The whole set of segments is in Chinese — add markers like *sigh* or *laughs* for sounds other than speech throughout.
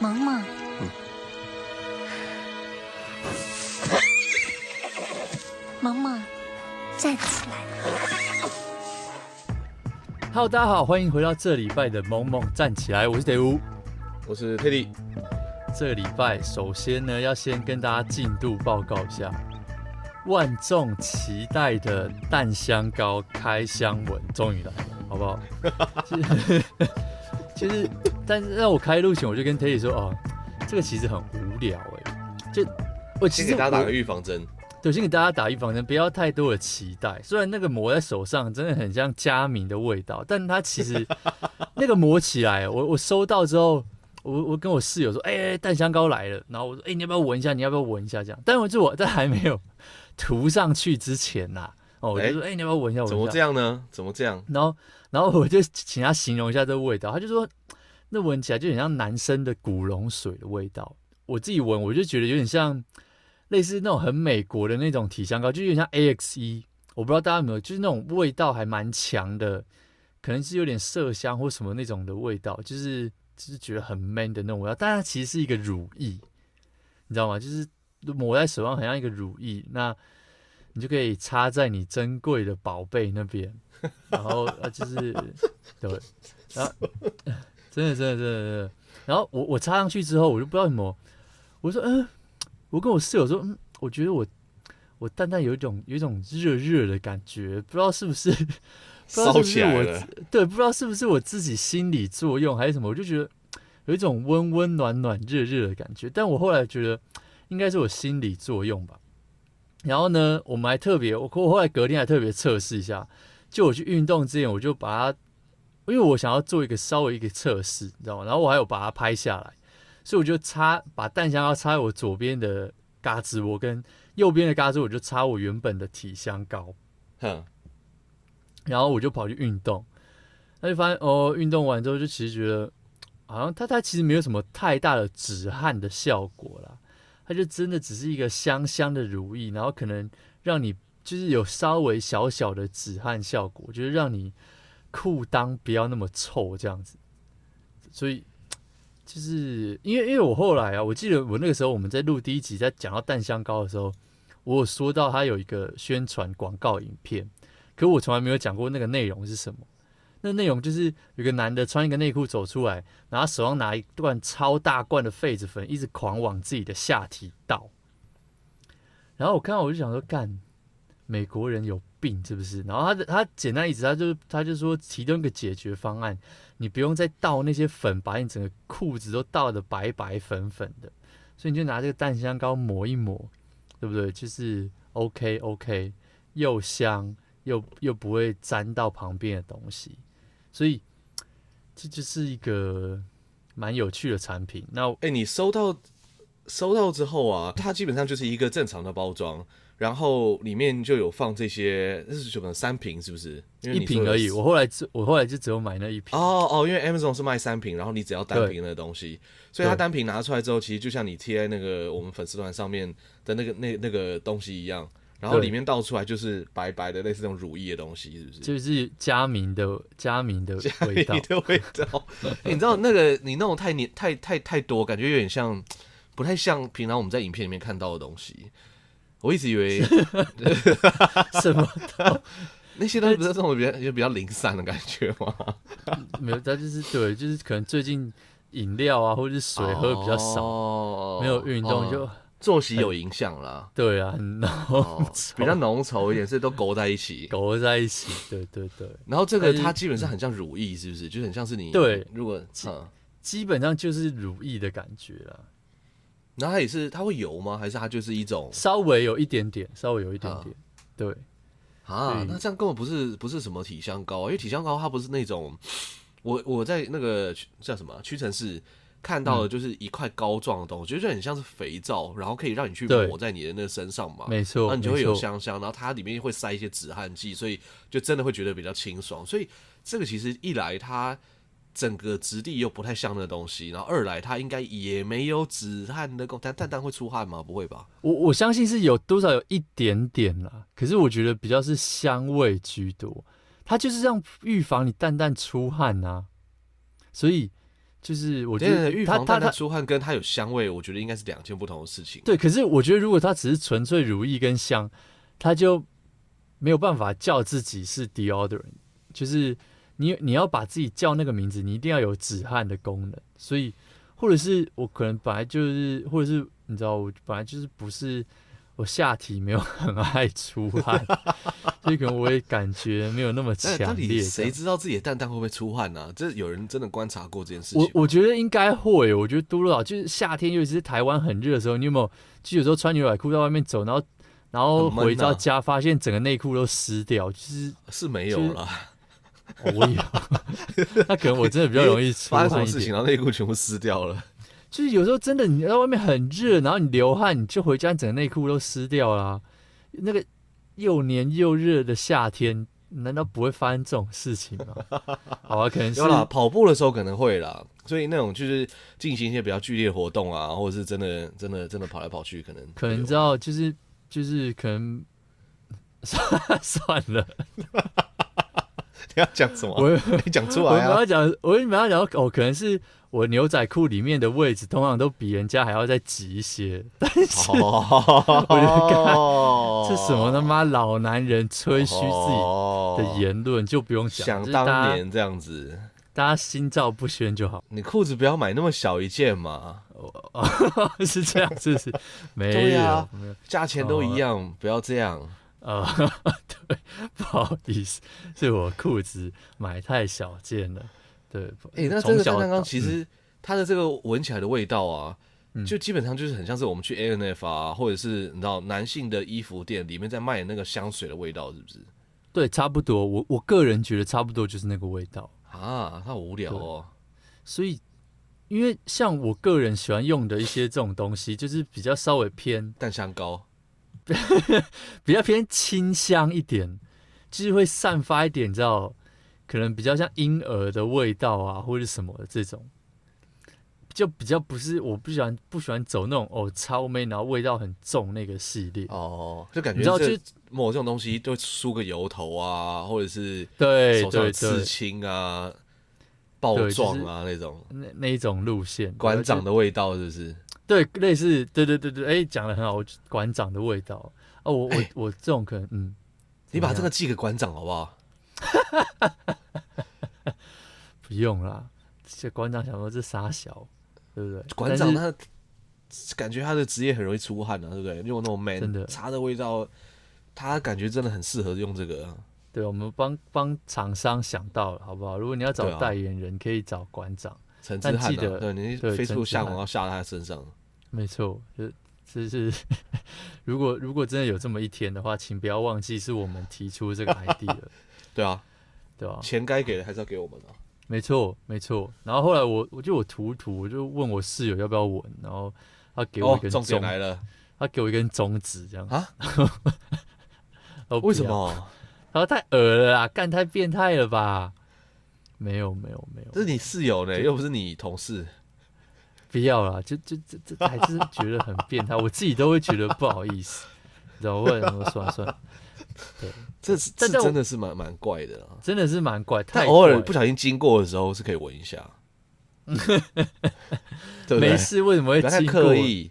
萌萌，萌萌，站起来！Hello，大家好，欢迎回到这礼拜的萌萌站起来，我是德乌，我是佩蒂。这礼拜首先呢，要先跟大家进度报告一下，万众期待的蛋香膏开箱文终于来了，好不好？*laughs* 其实，*laughs* 但是让我开录前，我就跟 Teddy 说：“哦，这个其实很无聊哎，就我其实先给大家打个预防针，对，先给大家打预防针，不要太多的期待。虽然那个抹在手上真的很像佳明的味道，但它其实 *laughs* 那个抹起来，我我收到之后，我我跟我室友说：哎、欸，蛋香膏来了。然后我说：哎、欸，你要不要闻一下？你要不要闻一下？这样。但我就我在还没有涂上去之前呐、啊，哦，我就说：哎、欸，你要不要闻一下？怎么这样呢？怎么这样？然后。然后我就请他形容一下这个味道，他就说那闻起来就很像男生的古龙水的味道。我自己闻，我就觉得有点像类似那种很美国的那种体香膏，就有点像 AXE。我不知道大家有没有，就是那种味道还蛮强的，可能是有点麝香或什么那种的味道，就是就是觉得很 man 的那种味道。但它其实是一个乳液，你知道吗？就是抹在手上很像一个乳液，那你就可以插在你珍贵的宝贝那边。然后啊，就是对，然后真的真的真的真的，然后我我插上去之后，我就不知道什么，我说嗯，我跟我室友说嗯，我觉得我我淡淡有一种有一种热热的感觉，不知道是不是烧起来了，对，不知道是不是我自己心理作用还是什么，我就觉得有一种温温暖暖热热的感觉，但我后来觉得应该是我心理作用吧。然后呢，我们还特别，我我后来隔天还特别测试一下。就我去运动之前，我就把它，因为我想要做一个稍微一个测试，你知道吗？然后我还有把它拍下来，所以我就插把蛋香要插在我左边的嘎吱窝，跟右边的嘎吱窝我就插我原本的体香膏，哼，然后我就跑去运动，那就发现哦，运动完之后就其实觉得好像它它其实没有什么太大的止汗的效果啦，它就真的只是一个香香的如意，然后可能让你。就是有稍微小小的止汗效果，就是让你裤裆不要那么臭这样子。所以就是因为因为我后来啊，我记得我那个时候我们在录第一集，在讲到蛋香膏的时候，我有说到它有一个宣传广告影片，可我从来没有讲过那个内容是什么。那内容就是有个男的穿一个内裤走出来，然后手上拿一罐超大罐的痱子粉，一直狂往自己的下体倒。然后我看到我就想说干。美国人有病是不是？然后他的他简单意思，他就他就说提供一个解决方案，你不用再倒那些粉，把你整个裤子都倒得白白粉粉的，所以你就拿这个蛋香膏抹一抹，对不对？就是 OK OK，又香又又不会沾到旁边的东西，所以这就是一个蛮有趣的产品。那哎，你收到收到之后啊，它基本上就是一个正常的包装。然后里面就有放这些，这是什么三瓶是不是？因为一瓶而已。我后来只我后来就只有买那一瓶。哦哦，因为 Amazon 是卖三瓶，然后你只要单瓶的东西，所以它单瓶拿出来之后，其实就像你贴在那个我们粉丝团上面的那个那那个东西一样，然后里面倒出来就是白白的类似那种乳液的东西，是不是？就是佳明的佳明的味道的味道。*laughs* 你知道那个你弄太黏太太太多，感觉有点像不太像平常我们在影片里面看到的东西。我一直以为 *laughs* 什么 *laughs* 那些东西不是这种比较就比较零散的感觉吗？*laughs* 没有，它就是对，就是可能最近饮料啊或者是水喝比较少，哦、没有运动就、哦、作息有影响啦。对啊，很浓、哦，比较浓稠一点，所以都勾在一起，勾在一起。对对对。然后这个它基本上很像乳液，是不是？就很像是你对，如果嗯基本上就是乳液的感觉了。然后它也是，它会油吗？还是它就是一种稍微有一点点，稍微有一点点，啊对啊，那这样根本不是不是什么体香膏，因为体香膏它不是那种，我我在那个叫什么屈臣氏看到的就是一块膏状的东西，嗯、就很像是肥皂，然后可以让你去抹在你的那个身上嘛，没错，那你就会有香香，然后它里面会塞一些止汗剂，所以就真的会觉得比较清爽。所以这个其实一来它。整个质地又不太像那东西，然后二来它应该也没有止汗的功，但蛋蛋会出汗吗？不会吧？我我相信是有多少有一点点啦，可是我觉得比较是香味居多，它就是让预防你蛋蛋出汗啊，所以就是我觉得预防蛋蛋出汗跟它有香味，我觉得应该是两件不同的事情。对，可是我觉得如果它只是纯粹如意跟香，它就没有办法叫自己是 deodorant，就是你你要把自己叫那个名字，你一定要有止汗的功能。所以，或者是我可能本来就是，或者是你知道，我本来就是不是。我下体没有很爱出汗，*laughs* 所以可能我也感觉没有那么强烈。谁知道自己的蛋蛋会不会出汗呢、啊？这有人真的观察过这件事情？我我觉得应该会。我觉得多多少少就是夏天，尤其是台湾很热的时候，你有没有？就有时候穿牛仔裤在外面走，然后然后回到家发现整个内裤都湿掉，就是是没有了。*laughs* 我有，那可能我真的比较容易。发生什么事情，然后内裤全部湿掉了。就是有时候真的你在外面很热，然后你流汗，你就回家整个内裤都湿掉了啊。那个又黏又热的夏天，难道不会发生这种事情吗？*laughs* 好啊，可能是有啦，跑步的时候可能会啦。所以那种就是进行一些比较剧烈活动啊，或者是真的真的真的跑来跑去，可能可能知道就是就是可能 *laughs* 算了。*laughs* 你要讲什么？我你讲出来啊！我要讲，我跟你们要讲哦，可能是。我牛仔裤里面的位置通常都比人家还要再挤一些，但是 *laughs* 我就看这什么他妈老男人吹嘘自己的言论，就不用讲。想当年这样子，大家心照不宣就好。你裤子不要买那么小一件嘛，*laughs* 是这样，是不是？没有，价钱都一样，不要这样。呃，*laughs* 对，不好意思，是我裤子买太小件了。对，哎、欸，那这个蛋糕其实它的这个闻起来的味道啊，嗯、就基本上就是很像是我们去 A N F 啊，或者是你知道男性的衣服店里面在卖的那个香水的味道，是不是？对，差不多。我我个人觉得差不多就是那个味道啊，它好无聊哦。所以，因为像我个人喜欢用的一些这种东西，就是比较稍微偏淡香膏，比较偏清香一点，就是会散发一点，你知道。可能比较像婴儿的味道啊，或者什么的这种，就比较不是我不喜欢不喜欢走那种哦超美，然后味道很重那个系列哦，就感觉你知道就抹这种东西都梳个油头啊，或者是对手上刺青啊、暴撞啊那种那那一种路线，馆长的味道是不是？对，类似对对对对，哎，讲的很好，馆长的味道哦，我我我这种可能嗯，你把这个寄给馆长好不好？哈哈哈！不用啦，这馆长想说这傻小，对不对？馆长他感觉他的职业很容易出汗啊，对不对？用那种 man 茶的味道，他感觉真的很适合用这个。对，我们帮帮厂商想到了，好不好？如果你要找代言人，可以找馆长陈志汉的。对，你飞速下广告下在他身上。没错，就就是 *laughs* 如果如果真的有这么一天的话，请不要忘记是我们提出这个 idea。*laughs* 对啊，对啊，钱该给的还是要给我们啊。没错，没错。然后后来我，我就我涂涂，我就问我室友要不要纹，然后他给我一根中指来了，他给我一根中指，这样啊？*laughs* 为什么？他说太恶了啦，干太变态了吧？没有，没有，没有。这是你室友呢，又不是你同事。不要啦，就就这这还是觉得很变态，我自己都会觉得不好意思，你知道为什么？算了算了。对，*laughs* 这是这真的是蛮蛮怪的啊，真的是蛮怪。他偶尔不小心经过的时候是可以闻一下，*laughs* 对，没事，为什么会刻意，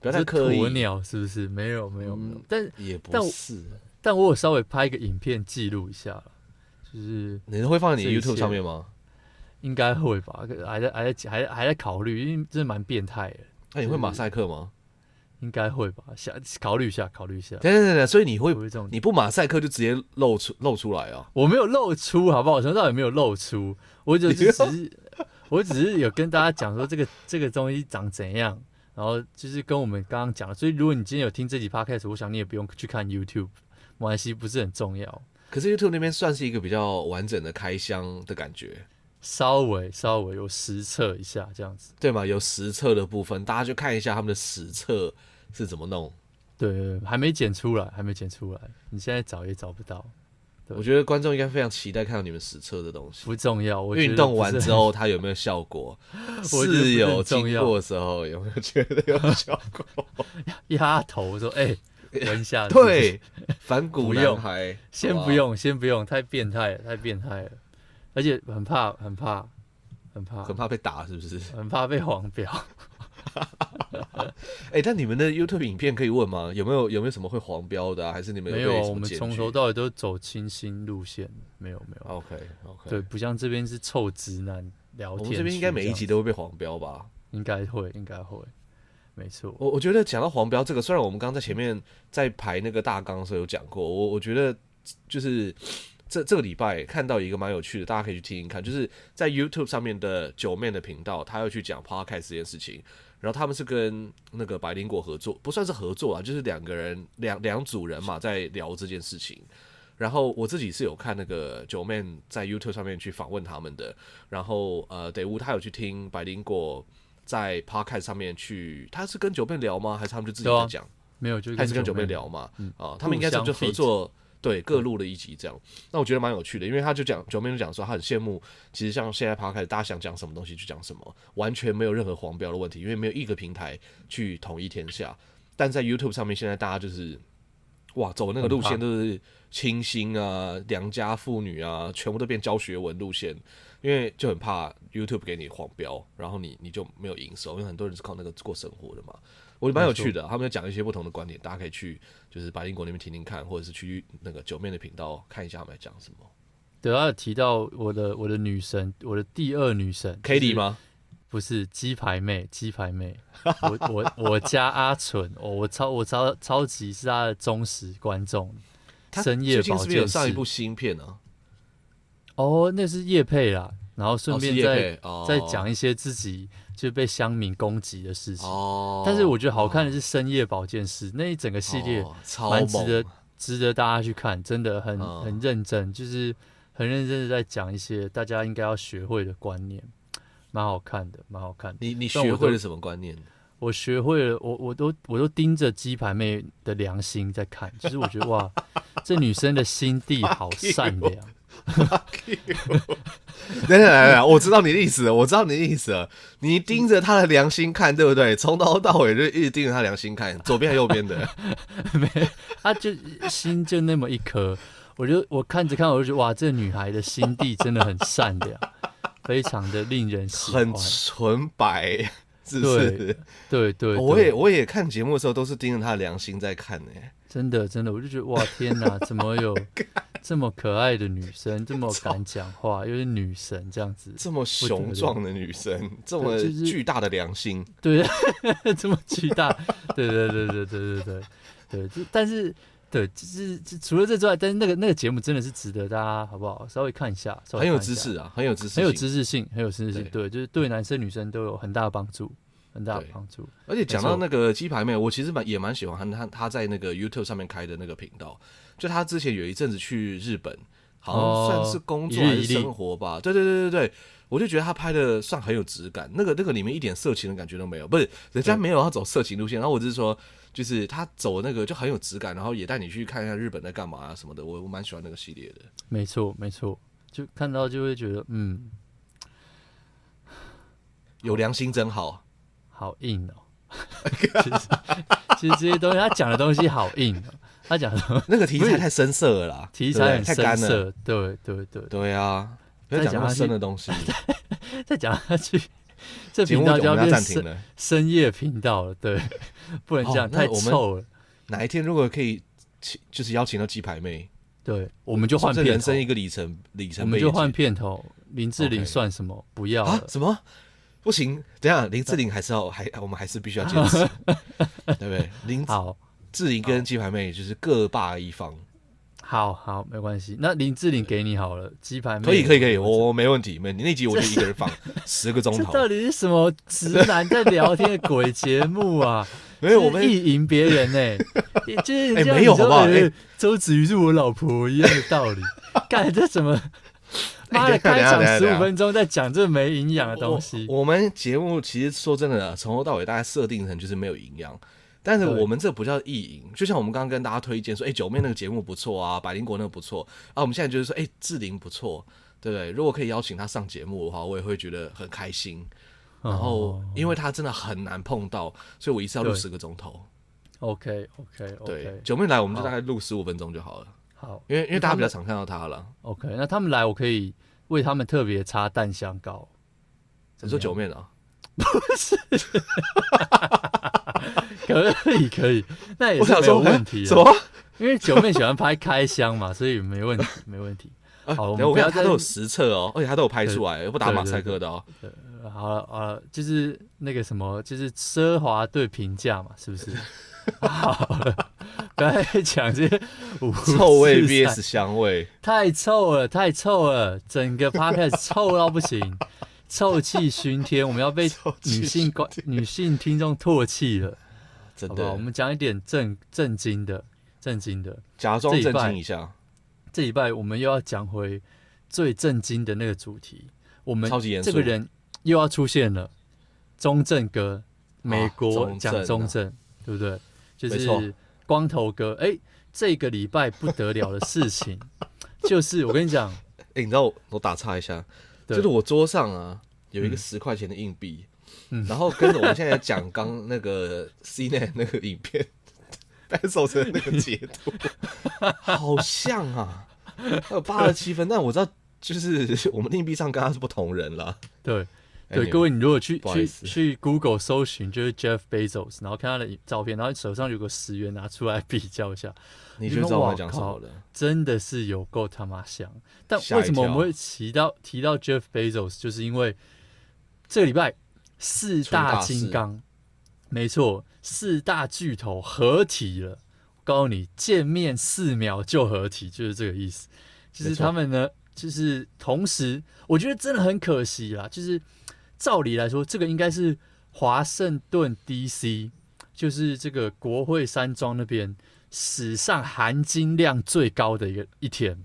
不要太刻意。鸵鸟是不是？没有，没有，没有。但也不是，但我有稍微拍一个影片记录一下，就是你会放在你 YouTube 上面吗？应该会吧，还在还在还还在考虑，因为真的蛮变态的。那你会马赛克吗？应该会吧，想考虑一下，考虑一下。等等等，所以你会，你不马赛克就直接露出露出来啊？我没有露出，好不好？从头到尾没有露出，我就只是，*laughs* 我只是有跟大家讲说这个这个东西长怎样，然后就是跟我们刚刚讲的。所以如果你今天有听这集 Podcast，我想你也不用去看 YouTube，没关系，不是很重要。可是 YouTube 那边算是一个比较完整的开箱的感觉，稍微稍微有实测一下这样子，对嘛？有实测的部分，大家就看一下他们的实测。是怎么弄？对，还没剪出来，还没剪出来。你现在找也找不到。我觉得观众应该非常期待看到你们实测的东西。不重要，运动完之后它有没有效果？*laughs* 室友经过的时候有没有觉得有效果？压头说：“哎、欸，闻一下。”对，反骨男孩，*laughs* 先不用，先不用，太变态了，太变态了，而且很怕，很怕，很怕，很怕被打，是不是？很怕被黄标。*laughs* 哎、欸，但你们的 YouTube 影片可以问吗？有没有有没有什么会黄标的啊？还是你们有没有？我们从头到尾都走清新路线，没有没有。OK OK，对，不像这边是臭直男聊天。我们这边应该每一集都会被黄标吧？应该会，应该会，没错。我我觉得讲到黄标这个，虽然我们刚刚在前面在排那个大纲的时候有讲过，我我觉得就是。这这个礼拜看到一个蛮有趣的，大家可以去听一看，就是在 YouTube 上面的九妹的频道，他要去讲 Podcast 这件事情。然后他们是跟那个百灵果合作，不算是合作啊，就是两个人两两组人嘛，在聊这件事情。然后我自己是有看那个九妹在 YouTube 上面去访问他们的。然后呃，得乌他有去听百灵果在 Podcast 上面去，他是跟九妹聊吗？还是他们就自己在讲？啊、没有，就还是跟九妹聊嘛？嗯、啊，他们应该是就合作。对，各录了一集这样，那我觉得蛮有趣的，因为他就讲九妹就讲说，他很羡慕，其实像现在 Podcast 大家想讲什么东西就讲什么，完全没有任何黄标的问题，因为没有一个平台去统一天下。但在 YouTube 上面，现在大家就是哇，走那个路线都是清新啊、良家妇女啊，全部都变教学文路线，因为就很怕 YouTube 给你黄标，然后你你就没有营收，因为很多人是靠那个过生活的嘛。我觉得蛮有趣的，他们讲一些不同的观点，大家可以去就是百灵果那边听听看，或者是去那个九面的频道看一下他们在讲什么。对，他有提到我的我的女神，我的第二女神 Kitty 吗？不是鸡排妹，鸡排妹。我我我家阿纯，我我超我超超级是他的忠实观众。深夜保健室有上一部新片呢？哦，那是叶佩啦，然后顺便再再讲一些自己。就被乡民攻击的事情，哦、但是我觉得好看的是深夜保健室、哦、那一整个系列，蛮值得值得大家去看，真的很、嗯、很认真，就是很认真的在讲一些大家应该要学会的观念，蛮好看的，蛮好看的。你你学会了什么观念？我学会了，我我都我都盯着鸡排妹的良心在看，其实我觉得哇，*laughs* 这女生的心地好善良。*laughs* 等等来来，我知道你的意思了，我知道你的意思了。你盯着他的良心看，对不对？从头到尾就一直盯着他良心看，左边还右边的，*laughs* 没，他就心就那么一颗。我就我看着看，我就觉得哇，这女孩的心地真的很善良，非常的令人喜欢，很纯白，是不是？对对，对，我也我也看节目的时候都是盯着他的良心在看呢。真的真的，我就觉得哇，天哪，怎么有？*laughs* 这么可爱的女生，这么 *laughs* 敢讲话，又是女神这样子，这么雄壮的女生，这么巨大的良心，对，*laughs* 这么巨大，对对对对对对对对，对，但是对，就是除了这之外，但是那个那个节目真的是值得大家好不好？稍微看一下，很有知识啊，很有知识，很有知识性，很有知识性，对，就是对男生女生都有很大的帮助，很大的帮助。而且讲到那个鸡排妹，我其实蛮也蛮喜欢他，他在那个 YouTube 上面开的那个频道。就他之前有一阵子去日本，好像算是工作还是生活吧。对对对对对，我就觉得他拍的算很有质感。那个那个里面一点色情的感觉都没有，不是人家没有要走色情路线。然后我只是说，就是他走那个就很有质感，然后也带你去看一下日本在干嘛啊什么的。我我蛮喜欢那个系列的。没错没错，就看到就会觉得嗯，有良心真好，好硬哦。*laughs* 其实其实这些东西他讲的东西好硬哦。他讲的那个题材太深色了啦，题材很深色。对对对对啊！不要讲那么深的东西。再讲下去，*laughs* *laughs* 这频道就要变深深夜频道了。对，不能这样，太臭了。哪一天如果可以，就是邀请到鸡排妹，对，我们就换片。人生一个里程里程，我们就换片头。林志玲算什么？不要啊？什么？不行！等下林志玲还是要还，我们还是必须要坚持，*laughs* 对不对？林好。志玲跟鸡排妹就是各霸一方，好好没关系。那林志玲给你好了，鸡排妹可以可以可以，我没问题。没你那集我就一个人放十个钟头。这到底是什么直男在聊天的鬼节目啊？*laughs* 没有，我们意淫别人呢，*laughs* 就是哎没有好不好？周子瑜是我老婆一样的道理。干这什么？妈的，开场十五分钟在讲这没营养的东西。我们节目其实说真的，从头到尾大概设定成就是没有营养。但是我们这不叫意淫，就像我们刚刚跟大家推荐说，哎、欸，九妹那个节目不错啊，百灵果那个不错啊，我们现在就是说，哎、欸，志玲不错，对不对？如果可以邀请她上节目的话，我也会觉得很开心。然后，因为她真的很难碰到，所以我一次要录十个钟头。OK OK OK，对，九妹来我们就大概录十五分钟就好了。好，因为因为大家比较常看到他了。OK，那他们来我可以为他们特别插蛋香膏。你说九面啊？不是，可以可以，那也是没有问题。什么？因为九妹喜欢拍开箱嘛，所以没问题，*laughs* 没问题。好，我们不要他都有实测哦，而且他都有拍出来，不打马赛克的哦。好了好了，就是那个什么，就是奢华对评价嘛，是不是？*laughs* 好了，不要讲这些臭味 VS 香味，太臭了，太臭了，整个 podcast 臭到不行，臭气熏天，我们要被女性观女性听众唾弃了，真的。我们讲一点正正经的。震惊的，假装震惊一下。这礼拜我们又要讲回最震惊的那个主题。我们这个人又要出现了，中正哥，美国讲中正，对不对？就是光头哥。哎，这个礼拜不得了的事情，*laughs* 就是我跟你讲，哎，你知道我打岔一下，就是我桌上啊有一个十块钱的硬币，然后跟着我们现在讲刚那个 CNET 那个影片。*laughs* 单手的那个截图，好像啊，*laughs* 还有八十七分，但我知道就是我们硬币上跟他是不同人了。对，对，各位，你如果去去去 Google 搜寻，就是 Jeff Bezos，然后看他的照片，然后手上有个十元拿出来比较一下，*laughs* 你就知道我讲什么了。真的是有够他妈香。但为什么我们会提到提到 Jeff Bezos，就是因为这个礼拜四大金刚。没错，四大巨头合体了。我告诉你，见面四秒就合体，就是这个意思。就是他们呢，就是同时，我觉得真的很可惜啦。就是照理来说，这个应该是华盛顿 DC，就是这个国会山庄那边史上含金量最高的一个一天，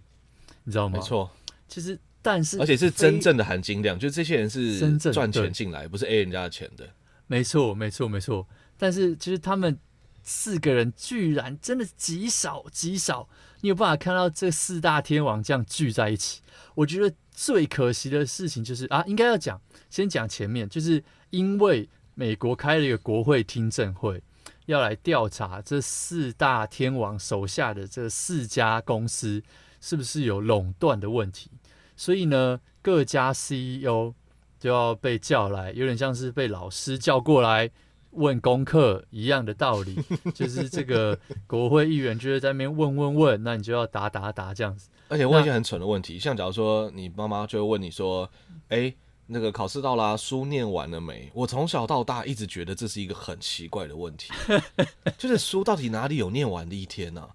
你知道吗？没错，其实但是而且是真正的含金量，就是这些人是真正赚钱进来，不是 A 人家的钱的。没错，没错，没错。但是其实他们四个人居然真的极少极少，你有办法看到这四大天王这样聚在一起。我觉得最可惜的事情就是啊，应该要讲先讲前面，就是因为美国开了一个国会听证会，要来调查这四大天王手下的这四家公司是不是有垄断的问题，所以呢，各家 CEO。就要被叫来，有点像是被老师叫过来问功课一样的道理，*laughs* 就是这个国会议员就是在那边问问问，那你就要答答答这样子。而且问一些很蠢的问题，像假如说你妈妈就会问你说：“哎，那个考试到啦，书念完了没？”我从小到大一直觉得这是一个很奇怪的问题，*laughs* 就是书到底哪里有念完的一天呢？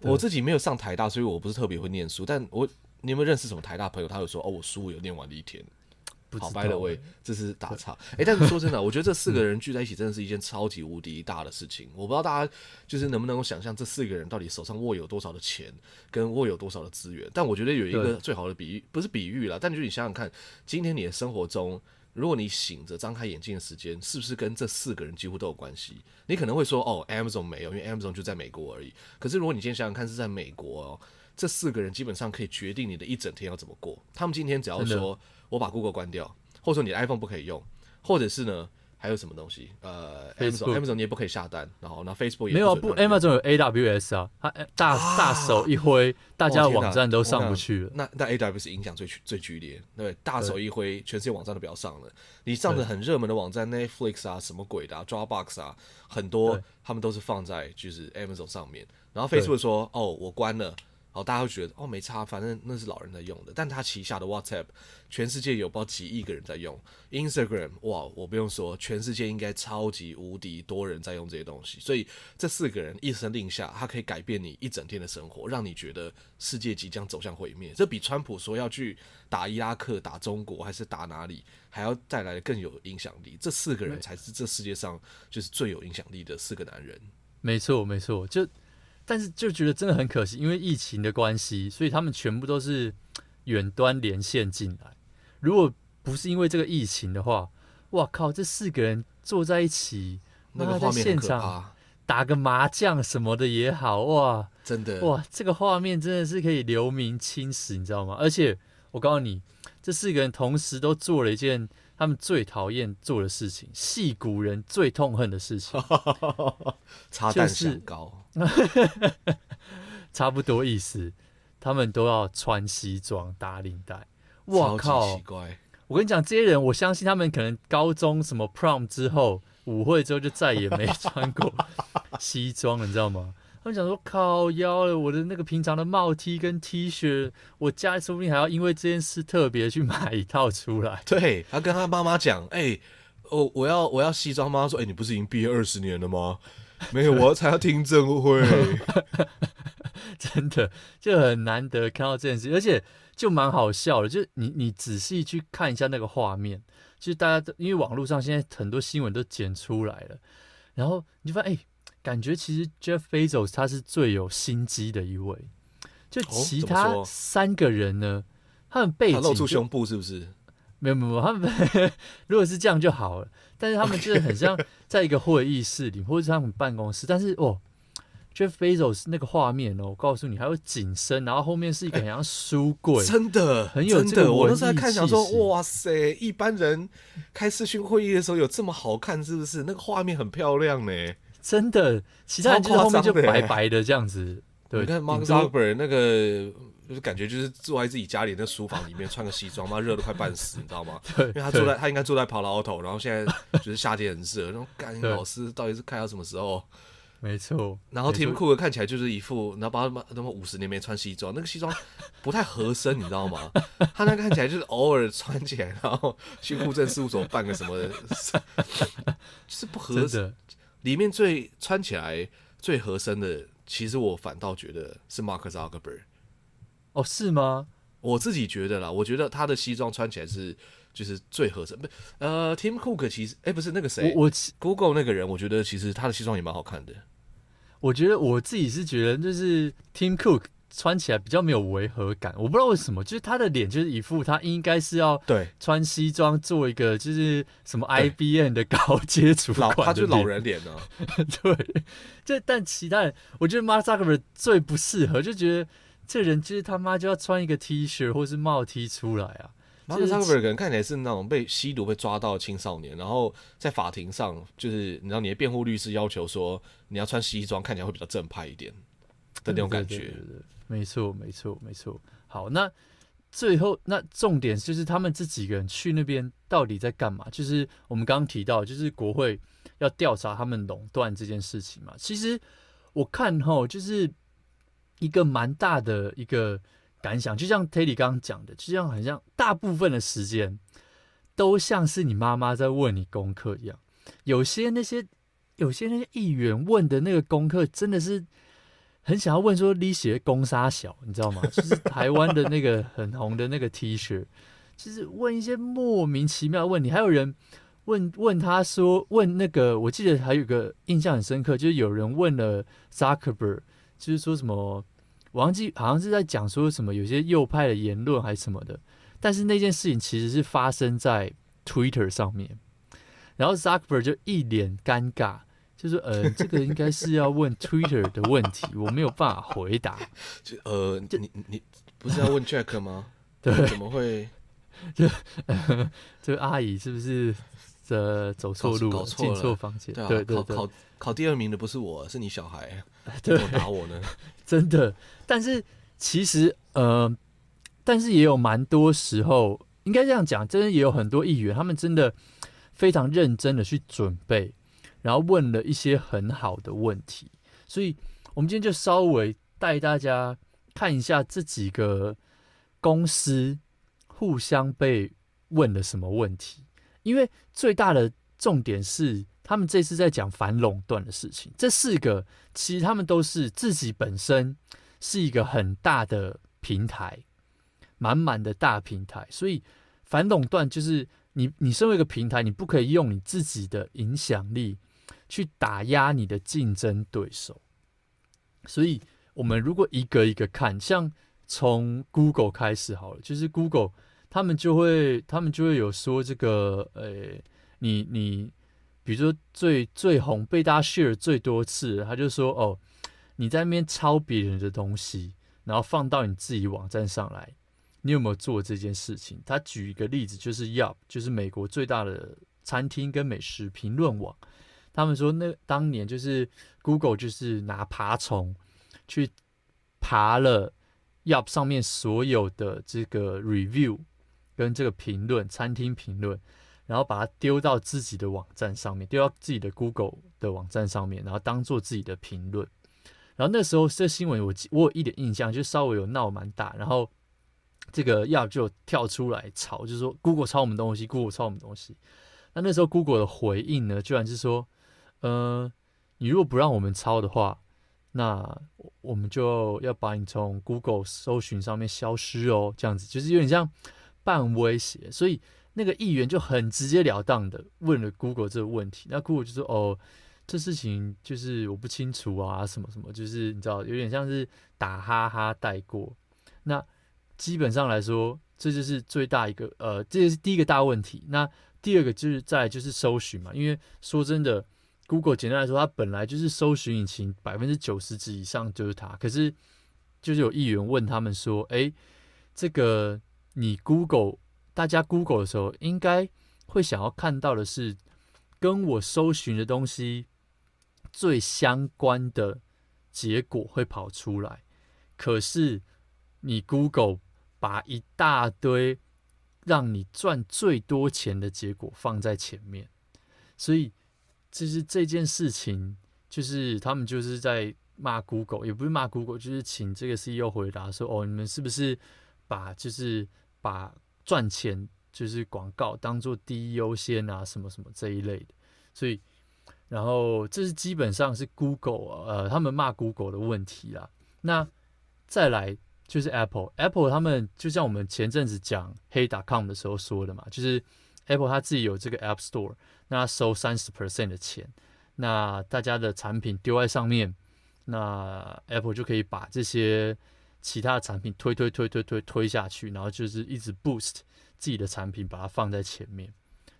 我自己没有上台大，所以我不是特别会念书，但我你有没有认识什么台大朋友？他有说：“哦，我书有念完的一天。”好，by the way，这是打岔。哎、欸，但是说真的，*laughs* 我觉得这四个人聚在一起，真的是一件超级无敌大的事情。我不知道大家就是能不能够想象，这四个人到底手上握有多少的钱，跟握有多少的资源。但我觉得有一个最好的比喻，不是比喻啦，但就是你想想看，今天你的生活中，如果你醒着张开眼睛的时间，是不是跟这四个人几乎都有关系？你可能会说，哦，Amazon 没有，因为 Amazon 就在美国而已。可是如果你今天想想看，是在美国哦，这四个人基本上可以决定你的一整天要怎么过。他们今天只要说。我把 Google 关掉，或者说你的 iPhone 不可以用，或者是呢，还有什么东西？呃，Amazon，Amazon 你也不可以下单，然后那 Facebook 也没有不，Amazon 有 AWS 啊，它大、啊、大手一挥，大家的网站都上不去了。那那 AWS 影响最最剧烈，对，大手一挥，全世界网站都不要上了。你上的很热门的网站，Netflix 啊，什么鬼的、啊、Dropbox 啊，很多他们都是放在就是 Amazon 上面。然后 Facebook 说，哦，我关了。哦，大家会觉得哦，没差，反正那是老人在用的。但他旗下的 WhatsApp，全世界有不知道几亿个人在用。Instagram，哇，我不用说，全世界应该超级无敌多人在用这些东西。所以这四个人一声令下，他可以改变你一整天的生活，让你觉得世界即将走向毁灭。这比川普说要去打伊拉克、打中国还是打哪里，还要带来更有影响力。这四个人才是这世界上就是最有影响力的四个男人。没错，没错，就。但是就觉得真的很可惜，因为疫情的关系，所以他们全部都是远端连线进来。如果不是因为这个疫情的话，哇靠，这四个人坐在一起，那个在现场打个麻将什么的也好，哇，真的哇，这个画面真的是可以留名青史，你知道吗？而且我告诉你，这四个人同时都做了一件。他们最讨厌做的事情，戏骨人最痛恨的事情，擦蛋香膏，*laughs* 差不多意思。他们都要穿西装打领带，哇靠！奇怪，我跟你讲，这些人，我相信他们可能高中什么 prom 之后，舞会之后就再也没穿过 *laughs* 西装了，你知道吗？他们想说靠腰了，我的那个平常的帽 T 跟 T 恤，我家里说不定还要因为这件事特别去买一套出来。*laughs* 对，他跟他妈妈讲，哎、欸，我我要我要西装。妈妈说，哎、欸，你不是已经毕业二十年了吗？没有，我才要听证会。*laughs* 真的就很难得看到这件事，而且就蛮好笑的。就你你仔细去看一下那个画面，就大家都因为网络上现在很多新闻都剪出来了，然后你就发现，哎、欸，感觉其实 Jeff Bezos 他是最有心机的一位。就其他三个人呢，哦、他们背景露出胸部是不是？没有没有，他们如果是这样就好了。但是他们就是很像在一个会议室里，或者是他们办公室，但是哦。Jeff Bezos 那个画面哦，我告诉你，还有紧身，然后后面是一个很像书柜，真的很有这个。我那时候看想说，哇塞，一般人开视讯会议的时候有这么好看，是不是？那个画面很漂亮呢，真的。其他人就是后面就白白的这样子。对，你看 Mark Zuckerberg 那个，就是感觉就是坐在自己家里那书房里面，穿个西装，妈热的快半死，你知道吗？*laughs* 对，因为他坐在他应该坐在 Palo Alto，然后现在就是夏天很热，那种干老师到底是开到什么时候？没错，然后 Tim Cook 看起来就是一副，然后把他妈他妈五十年没穿西装，那个西装不太合身，你知道吗？*laughs* 他那看起来就是偶尔穿起来，然后去户政事务所办个什么的，*laughs* 就是不合身。里面最穿起来最合身的，其实我反倒觉得是 Mark Zuckerberg。哦，是吗？我自己觉得啦，我觉得他的西装穿起来是。就是最合身，不，呃，Tim Cook 其实，哎、欸，不是那个谁，我 Google 那个人，我觉得其实他的西装也蛮好看的。我觉得我自己是觉得，就是 Tim Cook 穿起来比较没有违和感，我不知道为什么，就是他的脸就是一副他应该是要对。穿西装做一个就是什么 IBM 的高 *laughs* 阶主管，他就是老人脸呢、啊。*laughs* 对，这但其他人，我觉得 Mark Zuckerberg 最不适合，就觉得这人就是他妈就要穿一个 T 恤或是帽 T 出来啊。Mark Zuckerberg 可能看起来是那种被吸毒被抓到的青少年，然后在法庭上，就是你知道你的辩护律师要求说你要穿西装，看起来会比较正派一点的那种感觉。对对对对对，没错，没错，没错。好，那最后那重点就是他们这几个人去那边到底在干嘛？就是我们刚刚提到，就是国会要调查他们垄断这件事情嘛。其实我看齁，就是一个蛮大的一个。感想就像 Teddy 刚刚讲的，就像很像大部分的时间都像是你妈妈在问你功课一样。有些那些有些那些议员问的那个功课，真的是很想要问说李雪公杀小，你知道吗？就是台湾的那个很红的那个 T 恤，就是问一些莫名其妙的问题。还有人问问他说问那个，我记得还有个印象很深刻，就是有人问了 Zuckerberg，就是说什么。我忘记好像是在讲说什么有些右派的言论还是什么的，但是那件事情其实是发生在 Twitter 上面，然后 Zuckerberg 就一脸尴尬，就是：“呃，这个应该是要问 Twitter 的问题，我没有办法回答。*laughs* ”就呃，就你你不是要问 Jack 吗？*laughs* 对，怎么会？就、呃、这个阿姨是不是呃走错路，进错房间？对、啊、对对对，考考考第二名的不是我，是你小孩，*laughs* 怎么打我呢？真的，但是其实呃，但是也有蛮多时候，应该这样讲，真的也有很多议员，他们真的非常认真的去准备，然后问了一些很好的问题。所以，我们今天就稍微带大家看一下这几个公司互相被问了什么问题，因为最大的重点是。他们这次在讲反垄断的事情，这四个其实他们都是自己本身是一个很大的平台，满满的大平台，所以反垄断就是你你身为一个平台，你不可以用你自己的影响力去打压你的竞争对手。所以我们如果一个一个看，像从 Google 开始好了，就是 Google 他们就会他们就会有说这个，呃，你你。比如说最最红被大家 share 最多次，他就说哦，你在那边抄别人的东西，然后放到你自己网站上来，你有没有做这件事情？他举一个例子，就是 y p 就是美国最大的餐厅跟美食评论网，他们说那当年就是 Google 就是拿爬虫去爬了 Yelp 上面所有的这个 review，跟这个评论，餐厅评论，然后把它丢到自己的网站上面，丢到自己的 Google 的网站上面，然后当做自己的评论。然后那时候这新闻我我有一点印象，就稍微有闹蛮大，然后这个 Yahoo 就跳出来吵，就是说 Google 抄我们东西，Google 抄我们东西。那那时候 Google 的回应呢，居然是说，呃，你如果不让我们抄的话，那我们就要把你从 Google 搜寻上面消失哦，这样子就是有点像半威胁。所以那个议员就很直截了当的问了 Google 这个问题，那 Google 就说，哦。这事情就是我不清楚啊，什么什么，就是你知道，有点像是打哈哈带过。那基本上来说，这就是最大一个呃，这是第一个大问题。那第二个就是在就是搜寻嘛，因为说真的，Google 简单来说，它本来就是搜寻引擎百分之九十几以上就是它。可是就是有议员问他们说，哎，这个你 Google，大家 Google 的时候，应该会想要看到的是跟我搜寻的东西。最相关的结果会跑出来，可是你 Google 把一大堆让你赚最多钱的结果放在前面，所以就是这件事情，就是他们就是在骂 Google，也不是骂 Google，就是请这个 CEO 回答说：“哦，你们是不是把就是把赚钱就是广告当做第一优先啊？什么什么这一类的。”所以。然后这是基本上是 Google 呃，他们骂 Google 的问题啦。那再来就是 Apple，Apple 他们就像我们前阵子讲 Hey.com 的时候说的嘛，就是 Apple 他自己有这个 App Store，那收三十 percent 的钱，那大家的产品丢在上面，那 Apple 就可以把这些其他的产品推推推推推推下去，然后就是一直 boost 自己的产品，把它放在前面。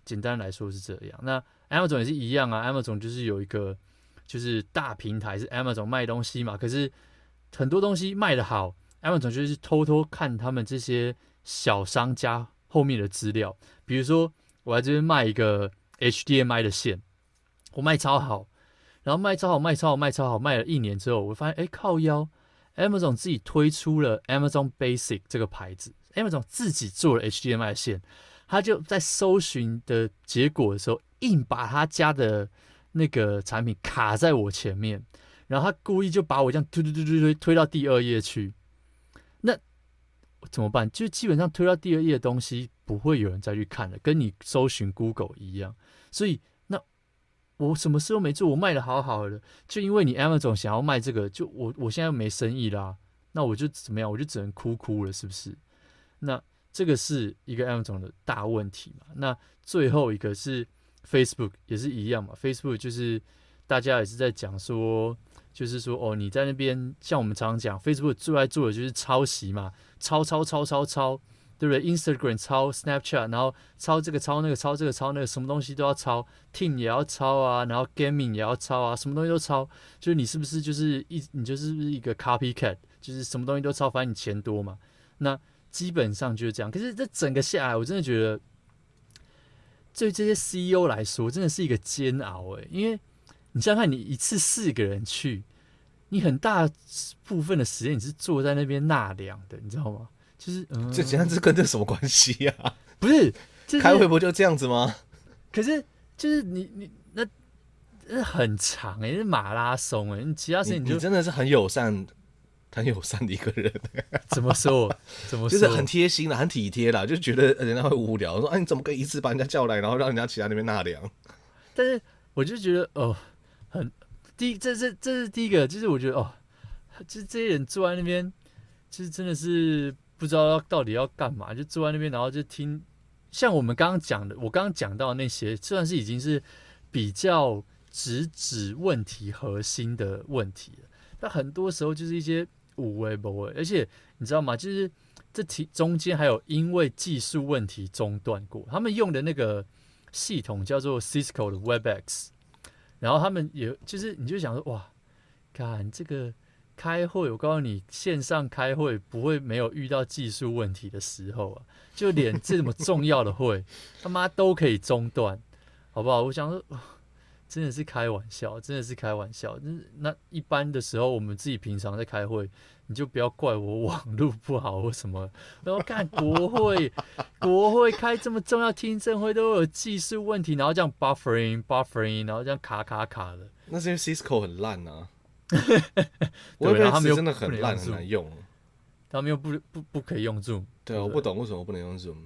简单来说是这样。那 Amazon 也是一样啊，Amazon 就是有一个就是大平台是 Amazon 卖东西嘛，可是很多东西卖得好，Amazon 就是偷偷看他们这些小商家后面的资料，比如说我在这边卖一个 HDMI 的线，我卖超好，然后卖超好，卖超好，卖超好，卖了一年之后，我发现哎靠腰，Amazon 自己推出了 Amazon Basic 这个牌子，Amazon 自己做了 HDMI 线。他就在搜寻的结果的时候，硬把他家的那个产品卡在我前面，然后他故意就把我这样推推推推推推到第二页去。那怎么办？就基本上推到第二页的东西不会有人再去看了，跟你搜寻 Google 一样。所以那我什么事都没做，我卖得好好的，就因为你 Amazon 想要卖这个，就我我现在没生意啦，那我就怎么样？我就只能哭哭了，是不是？那。这个是一个 Amazon 的大问题嘛？那最后一个是 Facebook 也是一样嘛？Facebook 就是大家也是在讲说，就是说哦，你在那边像我们常常讲，Facebook 最爱做的就是抄袭嘛，抄抄抄抄抄，对不对？Instagram 抄 Snapchat，然后抄这个抄那个抄这个抄那个，什么东西都要抄，Team 也要抄啊，然后 Gaming 也要抄啊，什么东西都抄，就是你是不是就是一你就是不是一个 Copycat，就是什么东西都抄，反正你钱多嘛？那基本上就是这样，可是这整个下来，我真的觉得，对这些 CEO 来说，真的是一个煎熬诶。因为你想想看，你一次四个人去，你很大部分的时间你是坐在那边纳凉的，你知道吗？就是，嗯，这这样子跟这什么关系呀？不是，就是，开会不就这样子吗？可是，就是你你那那很长诶，是马拉松诶，你其他事情你就你真的是很友善。很友善的一个人，*laughs* 怎么说？怎么说？就是很贴心的，很体贴的，就觉得人家会无聊，说啊，你怎么可以一次把人家叫来，然后让人家其他那边纳凉？但是我就觉得哦，很第一，这这这是第一个，就是我觉得哦，就是这些人坐在那边，就是真的是不知道要到底要干嘛，就坐在那边，然后就听，像我们刚刚讲的，我刚刚讲到那些，算是已经是比较直指问题核心的问题了。但很多时候就是一些。无微不微，而且你知道吗？就是这题中间还有因为技术问题中断过。他们用的那个系统叫做 Cisco 的 Webex，然后他们也就是你就想说哇，看这个开会，我告诉你，线上开会不会没有遇到技术问题的时候啊，就连这么重要的会，*laughs* 他妈都可以中断，好不好？我想说，真的是开玩笑，真的是开玩笑。那那一般的时候，我们自己平常在开会，你就不要怪我网络不好或什么。然后看国会，国会开这么重要听证会都有技术问题，然后这样 buffering buffering，然后这样卡卡卡的。那是因为 Cisco 很烂啊。*laughs* 对，他们真的很烂，很难用。他们又不不不可以用 Zoom。对啊，我不懂为什么不能用 Zoom。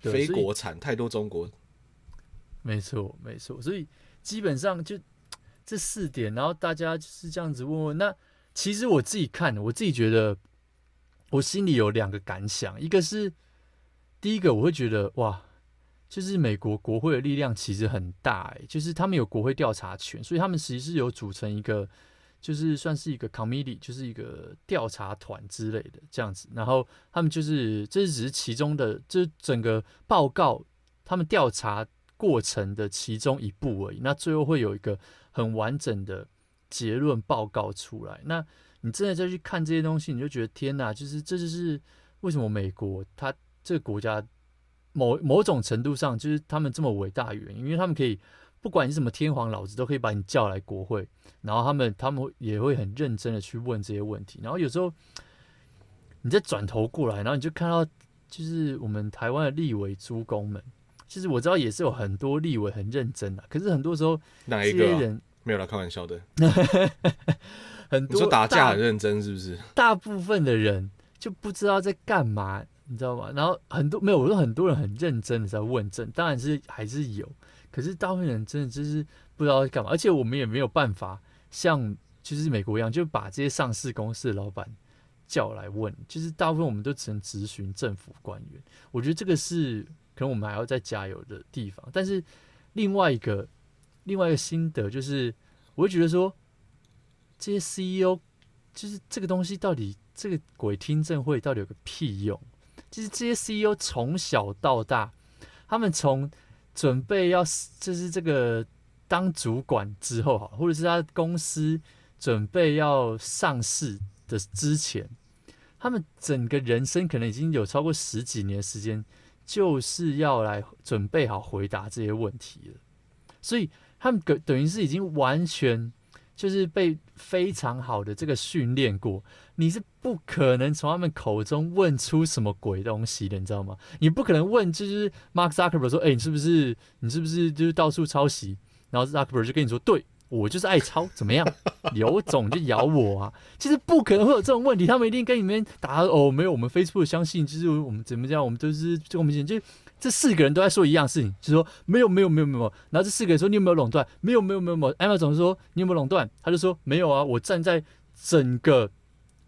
非国产太多中国。没错，没错，所以。基本上就这四点，然后大家就是这样子问问。那其实我自己看，我自己觉得，我心里有两个感想。一个是第一个，我会觉得哇，就是美国国会的力量其实很大，欸，就是他们有国会调查权，所以他们其实是有组成一个，就是算是一个 committee，就是一个调查团之类的这样子。然后他们就是这只是其中的，这整个报告他们调查。过程的其中一步而已，那最后会有一个很完整的结论报告出来。那你真的再去看这些东西，你就觉得天哪，就是这就是为什么美国它这个国家某某种程度上就是他们这么伟大的原因，因为他们可以不管你是什么天皇老子都可以把你叫来国会，然后他们他们也会很认真的去问这些问题，然后有时候你再转头过来，然后你就看到就是我们台湾的立委诸公们。其实我知道也是有很多立委很认真的，可是很多时候哪一个人没有啦开玩笑的？*laughs* 很多说打架很认真是不是？大部分的人就不知道在干嘛，你知道吗？然后很多没有，我说很多人很认真的在问政，当然是还是有，可是大部分人真的就是不知道在干嘛，而且我们也没有办法像就是美国一样，就把这些上市公司的老板叫来问，就是大部分我们都只能咨询政府官员。我觉得这个是。可能我们还要再加油的地方，但是另外一个另外一个心得就是，我会觉得说，这些 CEO 就是这个东西到底这个鬼听证会到底有个屁用？就是这些 CEO 从小到大，他们从准备要就是这个当主管之后哈，或者是他公司准备要上市的之前，他们整个人生可能已经有超过十几年时间。就是要来准备好回答这些问题了，所以他们等等于是已经完全就是被非常好的这个训练过，你是不可能从他们口中问出什么鬼东西的，你知道吗？你不可能问，就是 Mark Zuckerberg 说：“哎，你是不是你是不是就是到处抄袭？”然后 Zuckerberg 就跟你说：“对。”我就是爱抄，怎么样？*laughs* 有种就咬我啊！其实不可能会有这种问题，他们一定跟你们打哦，没有，我们 Facebook 相信，就是我们怎么讲，我们都是这个明显，就这四个人都在说一样事情，就说没有，没有，没有，没有。然后这四个人说你有没有垄断？没有，没有，没有，没有。艾玛总是说你有没有垄断？他就说没有啊，我站在整个。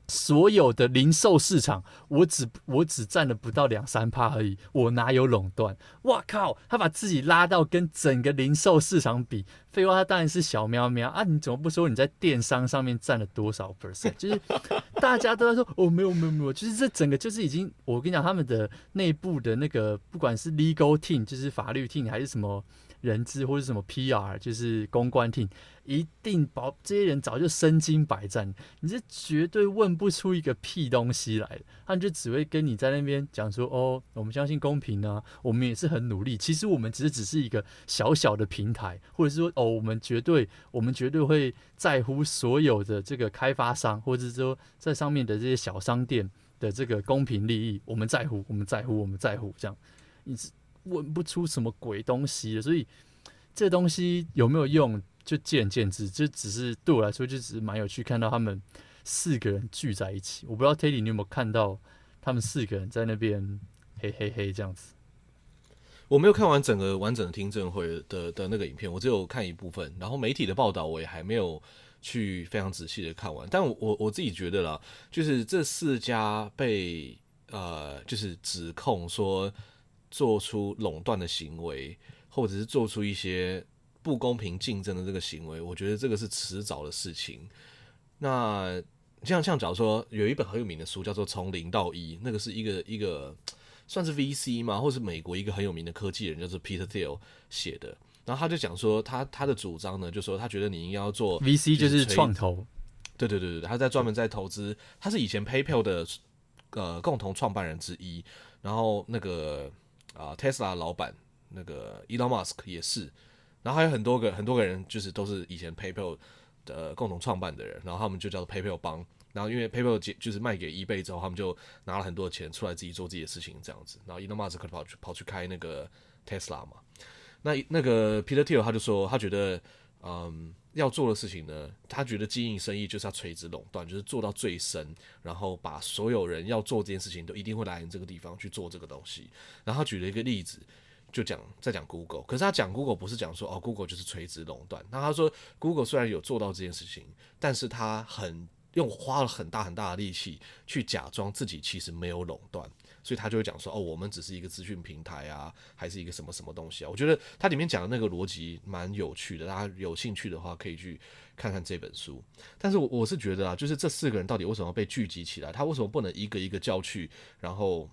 所有的零售市场，我只我只占了不到两三趴而已，我哪有垄断？哇靠！他把自己拉到跟整个零售市场比，废话，他当然是小喵喵啊！你怎么不说你在电商上面占了多少 percent？就是大家都在说 *laughs* 哦，没有没有没有，就是这整个就是已经，我跟你讲，他们的内部的那个不管是 legal team，就是法律 team 还是什么。人资或者什么 PR，就是公关 team，一定保这些人早就身经百战，你是绝对问不出一个屁东西来的，他们就只会跟你在那边讲说，哦，我们相信公平啊，我们也是很努力，其实我们只是只是一个小小的平台，或者是说，哦，我们绝对我们绝对会在乎所有的这个开发商，或者是说在上面的这些小商店的这个公平利益，我们在乎，我们在乎，我们在乎，这样，你是。问不出什么鬼东西的，所以这东西有没有用就见仁见智。就只是对我来说，就只是蛮有趣，看到他们四个人聚在一起。我不知道 Teddy 你有没有看到他们四个人在那边嘿嘿嘿这样子。我没有看完整个完整的听证会的的那个影片，我只有看一部分。然后媒体的报道我也还没有去非常仔细的看完。但我我自己觉得啦，就是这四家被呃就是指控说。做出垄断的行为，或者是做出一些不公平竞争的这个行为，我觉得这个是迟早的事情。那像像假如说有一本很有名的书叫做《从零到一》，那个是一个一个算是 VC 嘛，或是美国一个很有名的科技人叫做 Peter Thiel 写的。然后他就讲说他他的主张呢，就说他觉得你应该要做 VC 就是创投，对对对对，他在专门在投资，他是以前 PayPal 的呃共同创办人之一，然后那个。啊，特斯拉老板那个 Elon Musk 也是，然后还有很多个很多个人，就是都是以前 PayPal 的共同创办的人，然后他们就叫做 PayPal 帮。然后因为 PayPal 就是卖给 eBay 之后，他们就拿了很多钱出来自己做自己的事情，这样子。然后 Elon Musk 跑去跑去开那个 Tesla 嘛。那那个 Peter Thiel 他就说，他觉得嗯要做的事情呢，他觉得经营生意就是要垂直垄断，就是做到最深，然后把所有人要做这件事情都一定会来你这个地方去做这个东西。然后他举了一个例子，就讲在讲 Google，可是他讲 Google 不是讲说哦 Google 就是垂直垄断。那他说 Google 虽然有做到这件事情，但是他很。用花了很大很大的力气去假装自己其实没有垄断，所以他就会讲说：“哦，我们只是一个资讯平台啊，还是一个什么什么东西啊？”我觉得他里面讲的那个逻辑蛮有趣的，大家有兴趣的话可以去看看这本书。但是我我是觉得啊，就是这四个人到底为什么被聚集起来？他为什么不能一个一个叫去，然后？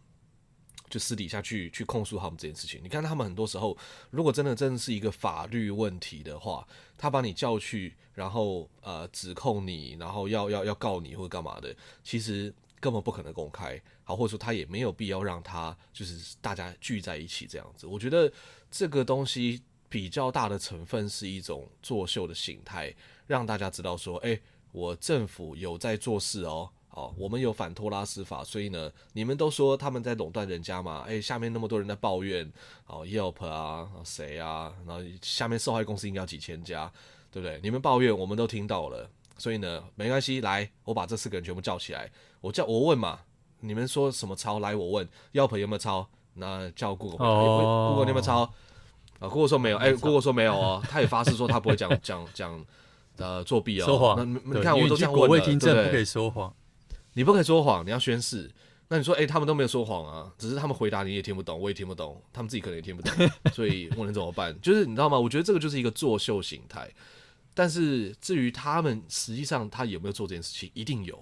就私底下去去控诉他们这件事情。你看他们很多时候，如果真的真的是一个法律问题的话，他把你叫去，然后呃指控你，然后要要要告你或者干嘛的，其实根本不可能公开。好，或者说他也没有必要让他就是大家聚在一起这样子。我觉得这个东西比较大的成分是一种作秀的形态，让大家知道说，诶，我政府有在做事哦。哦，我们有反托拉斯法，所以呢，你们都说他们在垄断人家嘛？诶，下面那么多人在抱怨，哦，Yelp 啊，谁啊？然后下面受害公司应该要几千家，对不对？你们抱怨，我们都听到了，所以呢，没关系，来，我把这四个人全部叫起来，我叫我问嘛，你们说什么抄？来，我问，Yelp 有没有抄？那叫 Google，Google、oh, 有没有抄？啊，Google 说没有，诶，Google 说没有哦，他也发誓说他不会讲讲讲呃作弊哦，说谎。那你看，我都这样问了，国会听证不可以说谎。你不可以说谎，你要宣誓。那你说，哎、欸，他们都没有说谎啊，只是他们回答你也听不懂，我也听不懂，他们自己可能也听不懂，*laughs* 所以我能怎么办？就是你知道吗？我觉得这个就是一个作秀形态。但是至于他们实际上他有没有做这件事情，一定有。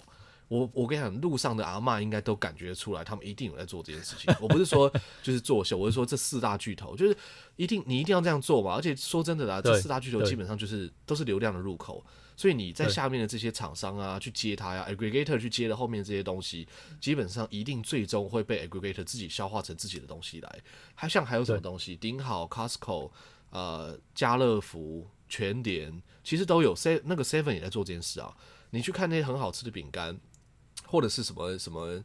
我我跟你讲，路上的阿嬷应该都感觉出来，他们一定有在做这件事情。我不是说 *laughs* 就是作秀，我是说这四大巨头就是一定你一定要这样做嘛。而且说真的啦，这四大巨头基本上就是都是流量的入口。所以你在下面的这些厂商啊，去接它呀，aggregator 去接的后面这些东西，基本上一定最终会被 aggregator 自己消化成自己的东西来。还像还有什么东西，顶好、Costco、呃，家乐福、全联，其实都有 se 那个 Seven 也在做这件事啊。你去看那些很好吃的饼干。或者是什么什么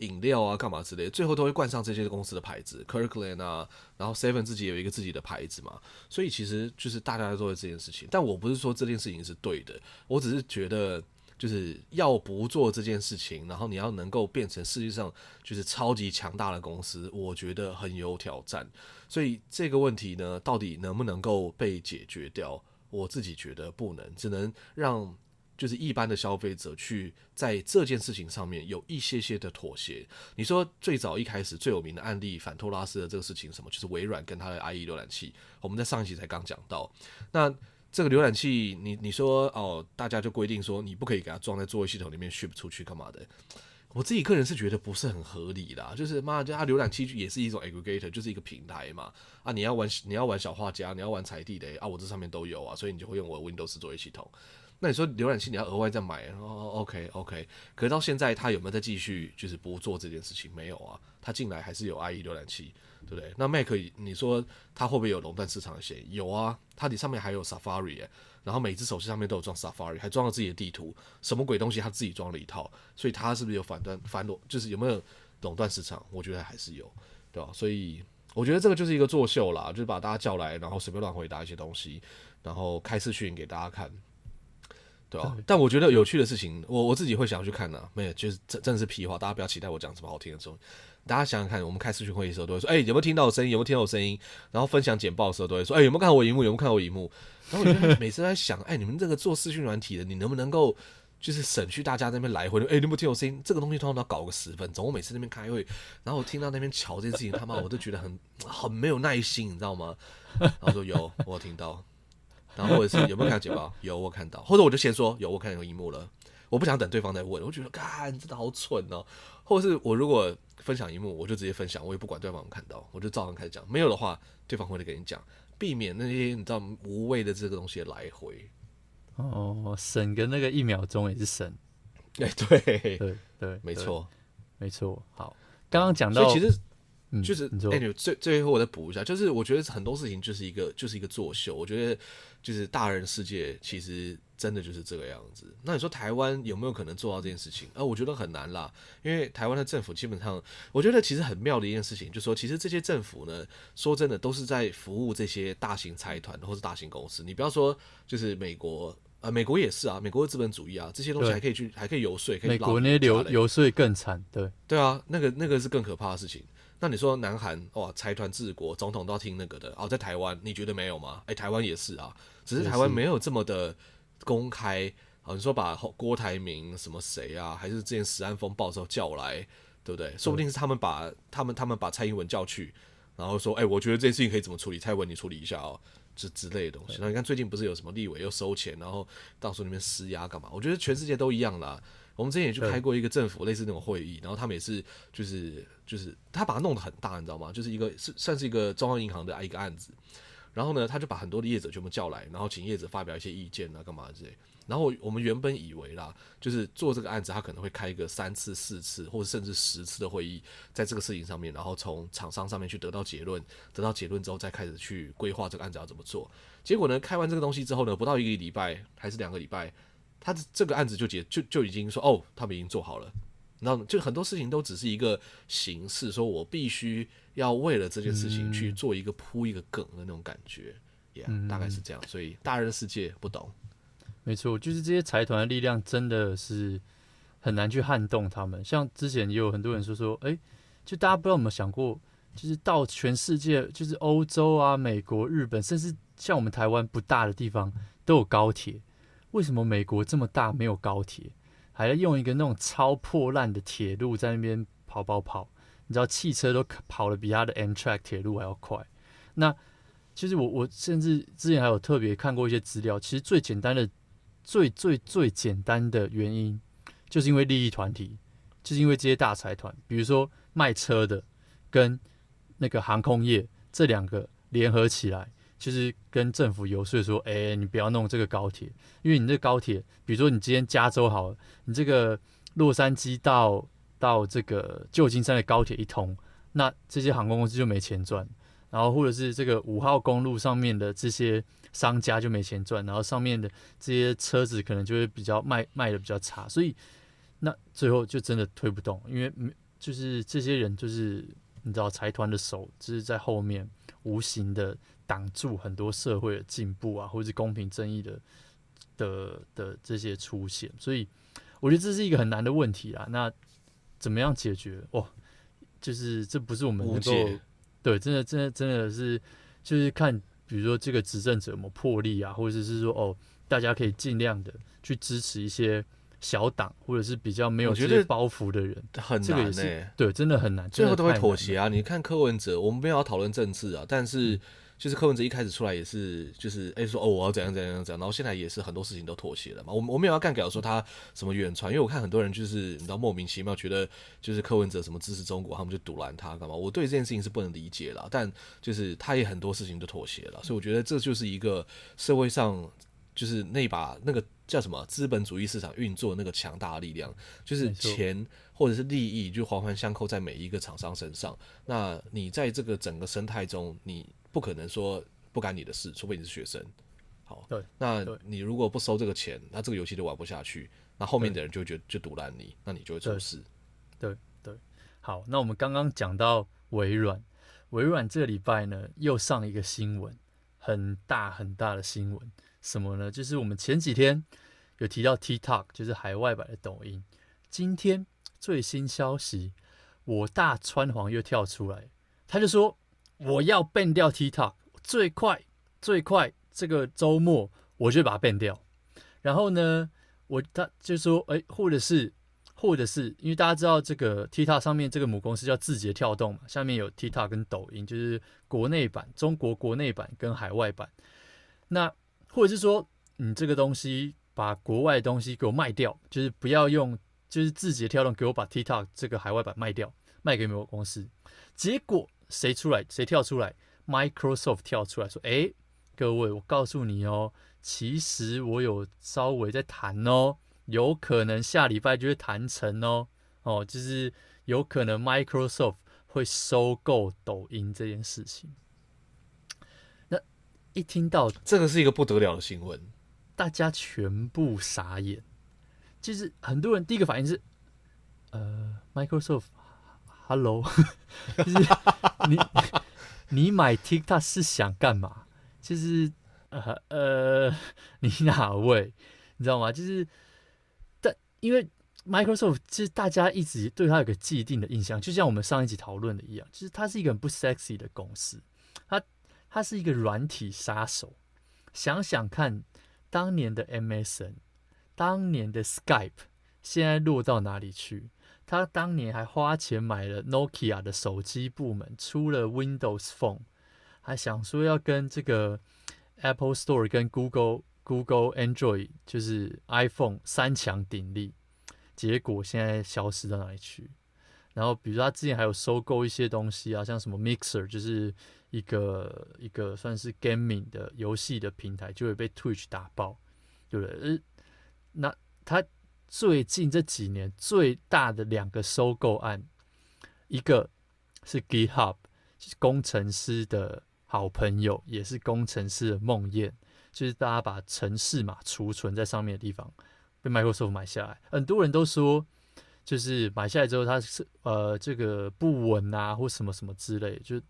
饮料啊，干嘛之类，最后都会冠上这些公司的牌子，Kirkland 啊，然后 Seven 自己有一个自己的牌子嘛，所以其实就是大家都做这件事情。但我不是说这件事情是对的，我只是觉得就是要不做这件事情，然后你要能够变成世界上就是超级强大的公司，我觉得很有挑战。所以这个问题呢，到底能不能够被解决掉？我自己觉得不能，只能让。就是一般的消费者去在这件事情上面有一些些的妥协。你说最早一开始最有名的案例反托拉斯的这个事情，什么就是微软跟它的 IE 浏览器，我们在上一期才刚讲到。那这个浏览器，你你说哦，大家就规定说你不可以给它装在作业系统里面 ship 出去干嘛的？我自己个人是觉得不是很合理啦。就是妈，就它浏览器也是一种 aggregator，就是一个平台嘛。啊，你要玩你要玩小画家，你要玩踩地雷啊，我这上面都有啊，所以你就会用我的 Windows 作业系统。那你说浏览器你要额外再买哦，OK OK，可是到现在他有没有再继续就是不做这件事情？没有啊，他进来还是有 IE 浏览器，对不对？那 Mac 你说他会不会有垄断市场的嫌疑？有啊，它里上面还有 Safari，欸，然后每只手机上面都有装 Safari，还装了自己的地图，什么鬼东西他自己装了一套，所以他是不是有反断反垄？就是有没有垄断市场？我觉得还是有，对吧？所以我觉得这个就是一个作秀啦，就是把大家叫来，然后随便乱回答一些东西，然后开视讯给大家看。对啊，但我觉得有趣的事情，我我自己会想要去看的、啊。没有，就是真真的是屁话，大家不要期待我讲什么好听的东西。大家想想看，我们开视讯会议的时候，都会说：“哎、欸，有没有听到我声音？有没有听到我声音？”然后分享简报的时候，都会说：“哎、欸，有没有看到我荧幕？有没有看到我荧幕？”然后我就每次在想：“ *laughs* 哎、欸，你们这个做视讯软体的，你能不能够就是省去大家在那边来回的？哎、欸，你有没有听我声音？这个东西通常都要搞个十分钟。我每次那边开会，然后我听到那边吵这件事情，他妈我都觉得很很没有耐心，你知道吗？然后说有，我有听到。”然后或者是有没有看到简报？有，我看到。或者我就先说有，我看到有萤幕了。我不想等对方再问，我觉得，干，真的好蠢哦。或者是我如果分享一幕，我就直接分享，我也不管对方有没有看到，我就照常开始讲。没有的话，对方会来跟你讲，避免那些你知道无谓的这个东西的来回。哦，省个那个一秒钟也是省。*laughs* 哎，对，对对，没错，没错。好，刚刚讲到，其实。就是哎，你最最后我再补一下，就是我觉得很多事情就是一个就是一个作秀。我觉得就是大人世界其实真的就是这个样子。那你说台湾有没有可能做到这件事情？呃，我觉得很难啦，因为台湾的政府基本上，我觉得其实很妙的一件事情，就是说其实这些政府呢，说真的都是在服务这些大型财团或是大型公司。你不要说就是美国。啊，美国也是啊，美国的资本主义啊，这些东西还可以去，还可以游说，可以美国那游游说更惨，对对啊，那个那个是更可怕的事情。那你说南韩哇，财团治国，总统都要听那个的哦，在台湾你觉得没有吗？哎、欸，台湾也是啊，只是台湾没有这么的公开。好，你说把郭台铭什么谁啊，还是之前石安风暴时候叫来，对不对？说不定是他们把他们他们把蔡英文叫去，然后说，哎、欸，我觉得这件事情可以怎么处理？蔡英文你处理一下哦。这之类的东西，那你看最近不是有什么立委又收钱，然后到时候那边施压干嘛？我觉得全世界都一样啦。我们之前也去开过一个政府类似那种会议，然后他们也是就是就是他把它弄得很大，你知道吗？就是一个是算是一个中央银行的一个案子，然后呢，他就把很多的业者全部叫来，然后请业者发表一些意见啊，干嘛之类。然后我们原本以为啦，就是做这个案子，他可能会开一个三次、四次，或者甚至十次的会议，在这个事情上面，然后从厂商上面去得到结论，得到结论之后再开始去规划这个案子要怎么做。结果呢，开完这个东西之后呢，不到一个礼拜还是两个礼拜，他这个案子就结就就已经说哦，他们已经做好了。然后就很多事情都只是一个形式，说我必须要为了这件事情去做一个铺一个梗的那种感觉，Yeah，大概是这样。所以大人的世界不懂。没错，就是这些财团的力量真的是很难去撼动他们。像之前也有很多人说说，哎，就大家不知道有没有想过，就是到全世界，就是欧洲啊、美国、日本，甚至像我们台湾不大的地方都有高铁，为什么美国这么大没有高铁，还要用一个那种超破烂的铁路在那边跑跑跑？你知道汽车都跑得比他的 Amtrak 铁路还要快。那其实我我甚至之前还有特别看过一些资料，其实最简单的。最最最简单的原因，就是因为利益团体，就是因为这些大财团，比如说卖车的跟那个航空业这两个联合起来，就是跟政府游说说，哎，你不要弄这个高铁，因为你这高铁，比如说你今天加州好了，你这个洛杉矶到到这个旧金山的高铁一通，那这些航空公司就没钱赚，然后或者是这个五号公路上面的这些。商家就没钱赚，然后上面的这些车子可能就会比较卖卖的比较差，所以那最后就真的推不动，因为就是这些人就是你知道财团的手就是在后面。无形的挡住很多社会的进步啊，或者是公平正义的的的这些出现，所以我觉得这是一个很难的问题啊。那怎么样解决？哦，就是这不是我们能够对，真的真的真的是就是看。比如说这个执政者有没有魄力啊，或者是说哦，大家可以尽量的去支持一些小党，或者是比较没有这些包袱的人，很难呢、欸。对，真的很难，最后都会妥协啊。你看柯文哲，我们没有要讨论政治啊，但是。嗯就是柯文哲一开始出来也是，就是哎、欸、说哦我要怎样怎样怎样，然后现在也是很多事情都妥协了嘛。我我没有要干，假如说他什么远传，因为我看很多人就是你知道莫名其妙觉得就是柯文哲什么支持中国，他们就堵拦他干嘛？我对这件事情是不能理解了。但就是他也很多事情都妥协了，所以我觉得这就是一个社会上就是那把那个叫什么资本主义市场运作的那个强大的力量，就是钱或者是利益就环环相扣在每一个厂商身上。那你在这个整个生态中，你。不可能说不干你的事，除非你是学生。好，对，那你如果不收这个钱，那这个游戏就玩不下去。那后面的人就会觉得就赌烂你，那你就会出事。对对，对，好，那我们刚刚讲到微软，微软这个礼拜呢又上一个新闻，很大很大的新闻，什么呢？就是我们前几天有提到 TikTok，就是海外版的抖音。今天最新消息，我大川皇又跳出来，他就说。我要 ban 掉 TikTok，最快最快这个周末我就把它 ban 掉。然后呢，我他就说，哎，或者是或者是因为大家知道这个 TikTok 上面这个母公司叫字节跳动嘛，下面有 TikTok 跟抖音，就是国内版、中国国内版跟海外版。那或者是说，你这个东西把国外的东西给我卖掉，就是不要用，就是字节跳动给我把 TikTok 这个海外版卖掉，卖给美国公司。结果。谁出来？谁跳出来？Microsoft 跳出来说：“诶，各位，我告诉你哦，其实我有稍微在谈哦，有可能下礼拜就会谈成哦。哦，就是有可能 Microsoft 会收购抖音这件事情。那一听到这个是一个不得了的新闻，大家全部傻眼。就是很多人第一个反应是，呃，Microsoft，Hello，就是你你买 TikTok 是想干嘛？就是呃呃，你哪位？你知道吗？就是，但因为 Microsoft 其实大家一直对它有个既定的印象，就像我们上一集讨论的一样，就是它是一个很不 sexy 的公司，它是一个软体杀手。想想看，当年的 MSN。当年的 Skype 现在落到哪里去？他当年还花钱买了 Nokia 的手机部门，出了 Windows Phone，还想说要跟这个 Apple Store 跟 Google Google Android 就是 iPhone 三强鼎立，结果现在消失到哪里去？然后比如说他之前还有收购一些东西啊，像什么 Mixer 就是一个一个算是 gaming 的游戏的平台，就会被 Twitch 打爆，对不对？那他最近这几年最大的两个收购案，一个是 GitHub，是工程师的好朋友，也是工程师的梦魇，就是大家把程式码储存在上面的地方，被 Microsoft 买下来。很多人都说，就是买下来之后，它是呃这个不稳啊，或什么什么之类，就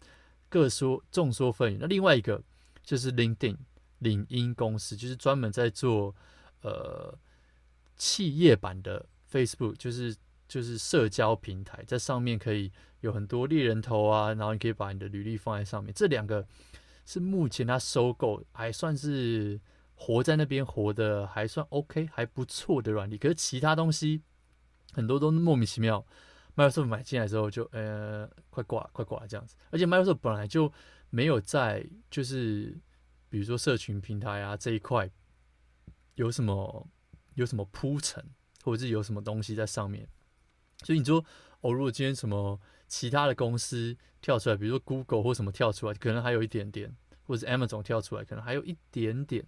各说众说纷纭。那另外一个就是 LinkedIn 领英公司，就是专门在做呃。企业版的 Facebook 就是就是社交平台，在上面可以有很多猎人头啊，然后你可以把你的履历放在上面。这两个是目前他收购还算是活在那边活的还算 OK 还不错的软体，可是其他东西很多都莫名其妙。Microsoft 买进来之后就呃快挂快挂这样子，而且 Microsoft 本来就没有在就是比如说社群平台啊这一块有什么。有什么铺陈，或者是有什么东西在上面，所以你说哦，如果今天什么其他的公司跳出来，比如说 Google 或什么跳出来，可能还有一点点，或者是 Amazon 跳出来，可能还有一点点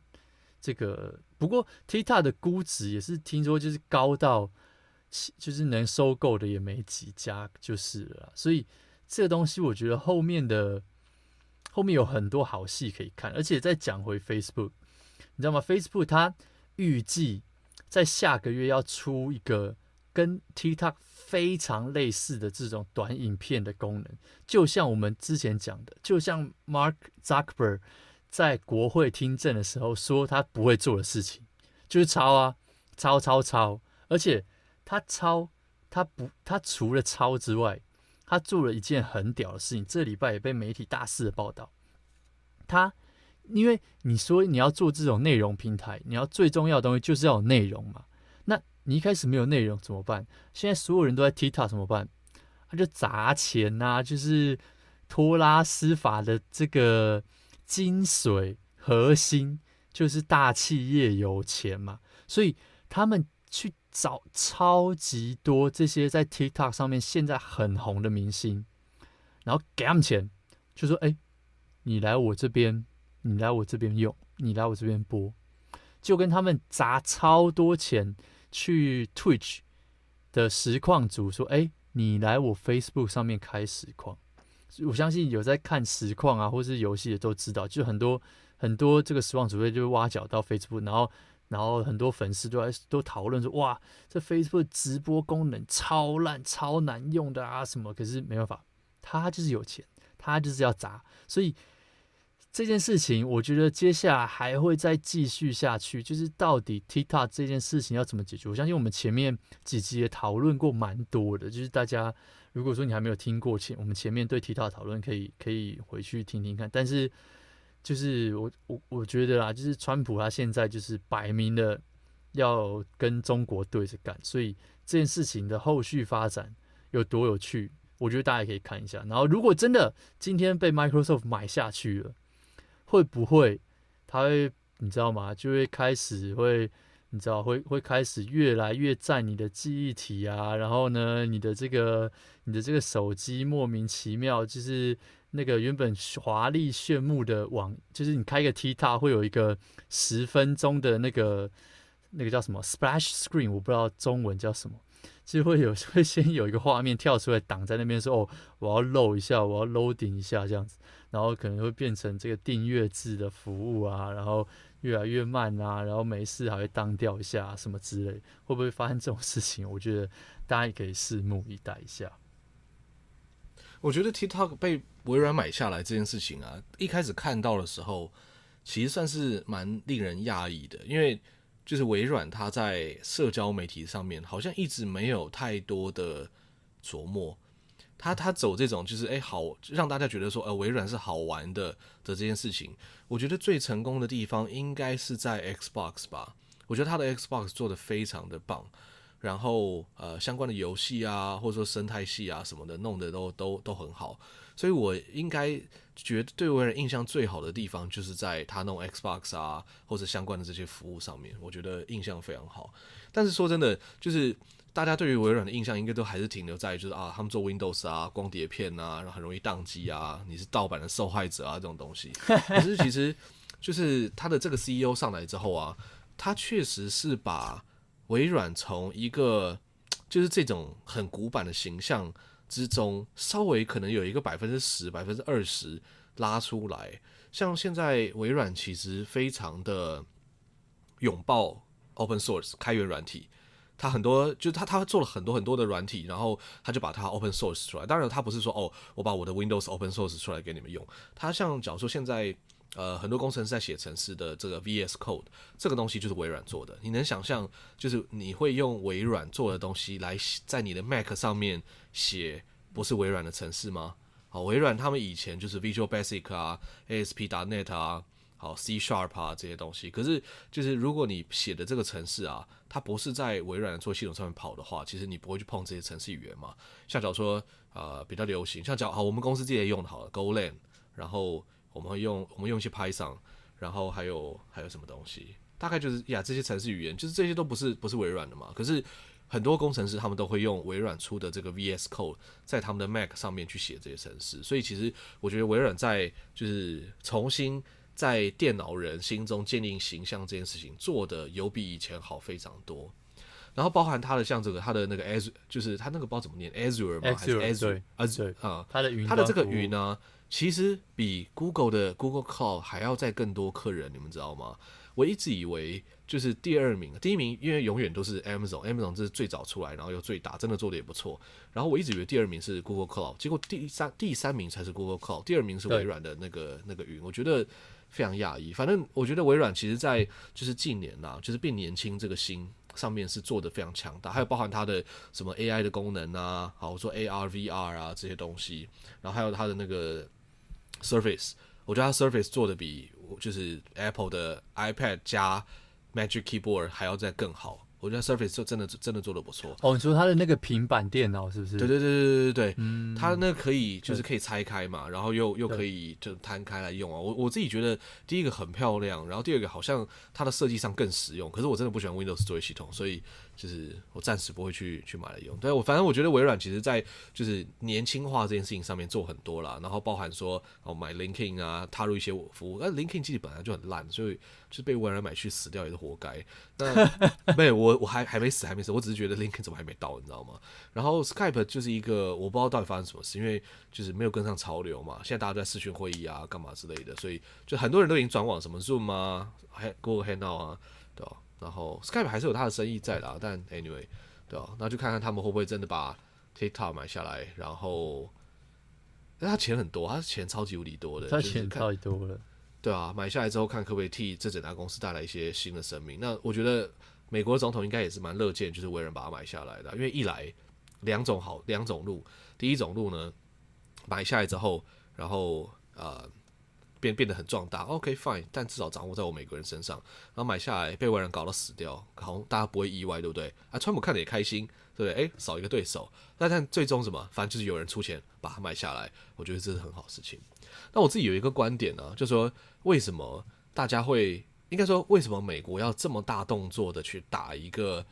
这个。不过 TikTok 的估值也是听说就是高到，就是能收购的也没几家就是了。所以这个东西我觉得后面的后面有很多好戏可以看，而且再讲回 Facebook，你知道吗？Facebook 它预计。在下个月要出一个跟 TikTok 非常类似的这种短影片的功能，就像我们之前讲的，就像 Mark Zuckerberg 在国会听证的时候说他不会做的事情，就是抄啊，抄抄抄，而且他抄，他不，他除了抄之外，他做了一件很屌的事情，这礼拜也被媒体大肆的报道，他。因为你说你要做这种内容平台，你要最重要的东西就是要有内容嘛。那你一开始没有内容怎么办？现在所有人都在 TikTok 怎么办？他就砸钱呐、就是托拉斯法的这个精髓核心就是大企业有钱嘛，所以他们去找超级多这些在 TikTok 上面现在很红的明星，然后给他们钱，就说：“哎，你来我这边。”你来我这边用，你来我这边播，就跟他们砸超多钱去 Twitch 的实况组说：“哎，你来我 Facebook 上面开实况。”我相信有在看实况啊，或是游戏的都知道，就很多很多这个实况组会就挖角到 Facebook，然后然后很多粉丝都在都讨论说：“哇，这 Facebook 直播功能超烂、超难用的啊什么？”可是没办法，他就是有钱，他就是要砸，所以。这件事情，我觉得接下来还会再继续下去。就是到底 TikTok 这件事情要怎么解决？我相信我们前面几集也讨论过蛮多的。就是大家如果说你还没有听过前我们前面对 TikTok 讨论，可以可以回去听听看。但是就是我我我觉得啦，就是川普他现在就是摆明了要跟中国对着干，所以这件事情的后续发展有多有趣，我觉得大家可以看一下。然后如果真的今天被 Microsoft 买下去了。会不会，他会，你知道吗？就会开始会，你知道，会会开始越来越占你的记忆体啊。然后呢，你的这个，你的这个手机莫名其妙，就是那个原本华丽炫目的网，就是你开一个 TikTok 会有一个十分钟的那个那个叫什么 Splash Screen，我不知道中文叫什么，其实会有会先有一个画面跳出来挡在那边，说哦，我要露一下，我要 loading 一下这样子，然后可能会变成这个订阅制的服务啊，然后越来越慢啊，然后没事还会当掉一下什么之类，会不会发生这种事情？我觉得大家也可以拭目以待一下。我觉得 TikTok 被微软买下来这件事情啊，一开始看到的时候，其实算是蛮令人讶异的，因为就是微软它在社交媒体上面好像一直没有太多的琢磨，它它走这种就是诶好让大家觉得说呃微软是好玩的的这件事情，我觉得最成功的地方应该是在 Xbox 吧，我觉得它的 Xbox 做得非常的棒。然后呃，相关的游戏啊，或者说生态系啊什么的，弄得都都都很好。所以我应该觉得对微软印象最好的地方，就是在他弄 Xbox 啊，或者相关的这些服务上面，我觉得印象非常好。但是说真的，就是大家对于微软的印象，应该都还是停留在就是啊，他们做 Windows 啊，光碟片啊，然后很容易宕机啊，你是盗版的受害者啊这种东西。可是其实就是他的这个 CEO 上来之后啊，他确实是把。微软从一个就是这种很古板的形象之中，稍微可能有一个百分之十、百分之二十拉出来。像现在微软其实非常的拥抱 open source 开源软体，他很多就是他他做了很多很多的软体，然后他就把它 open source 出来。当然，他不是说哦，我把我的 Windows open source 出来给你们用。他像假如说现在。呃，很多工程师在写程式的这个 VS Code 这个东西就是微软做的。你能想象，就是你会用微软做的东西来在你的 Mac 上面写不是微软的程式吗？好，微软他们以前就是 Visual Basic 啊、ASP.NET 啊、好 C Sharp 啊这些东西。可是，就是如果你写的这个程式啊，它不是在微软的作系统上面跑的话，其实你不会去碰这些程式语言嘛。像假如说，呃，比较流行，像假好，我们公司自己也用的好了 Golang，然后。我们会用我们用一些 Python，然后还有还有什么东西？大概就是呀，这些程式语言，就是这些都不是不是微软的嘛。可是很多工程师他们都会用微软出的这个 VS Code，在他们的 Mac 上面去写这些程式。所以其实我觉得微软在就是重新在电脑人心中建立形象这件事情做的有比以前好非常多。然后包含他的像这个他的那个 Azure，就是他那个不知道怎么念 Azure 吗？还是 Azure？Azure 啊，他的云，它的这个云呢？其实比 Google 的 Google Cloud 还要再更多客人，你们知道吗？我一直以为就是第二名，第一名因为永远都是 Amazon，Amazon 这是最早出来，然后又最大，真的做的也不错。然后我一直以为第二名是 Google Cloud，结果第三第三名才是 Google Cloud，第二名是微软的那个那个云。我觉得非常讶异。反正我觉得微软其实在就是近年呐，就是变年轻这个心上面是做的非常强大，还有包含它的什么 AI 的功能啊，好我说 AR、VR 啊这些东西，然后还有它的那个。Surface，我觉得它 Surface 做的比就是 Apple 的 iPad 加 Magic Keyboard 还要再更好。我觉得 Surface 就真的真的做的不错。哦，你说它的那个平板电脑是不是？对对对对对对，嗯，它那可以就是可以拆开嘛，然后又又可以就摊开来用啊。我我自己觉得第一个很漂亮，然后第二个好像它的设计上更实用。可是我真的不喜欢 Windows 作业系统，所以。就是我暂时不会去去买来用，对我反正我觉得微软其实在就是年轻化这件事情上面做很多啦，然后包含说哦买 LinkedIn 啊，踏入一些服务，那 LinkedIn 其实本来就很烂，所以就是被微软买去死掉也是活该。那没有我我还还没死还没死，我只是觉得 LinkedIn 怎么还没到，你知道吗？然后 Skype 就是一个我不知道到底发生什么事，因为就是没有跟上潮流嘛，现在大家都在视讯会议啊干嘛之类的，所以就很多人都已经转往什么 Zoom 啊，还 Google Hangout 啊，对吧？然后 Skype 还是有它的生意在啦，但 anyway，对啊？那就看看他们会不会真的把 TikTok 买下来。然后，那他钱很多，他钱超级无敌多的，他钱超级多了，对啊，买下来之后，看可不可以替这整家公司带来一些新的生命。那我觉得美国总统应该也是蛮乐见，就是微软把它买下来的，因为一来两种好两种路，第一种路呢，买下来之后，然后呃。变变得很壮大，OK fine，但至少掌握在我美国人身上，然后买下来被外人搞到死掉，好像大家不会意外，对不对？啊，川普看着也开心，对不对？诶，少一个对手，那但最终什么？反正就是有人出钱把它买下来，我觉得这是很好事情。那我自己有一个观点呢、就是说为什么大家会应该说为什么美国要这么大动作的去打一个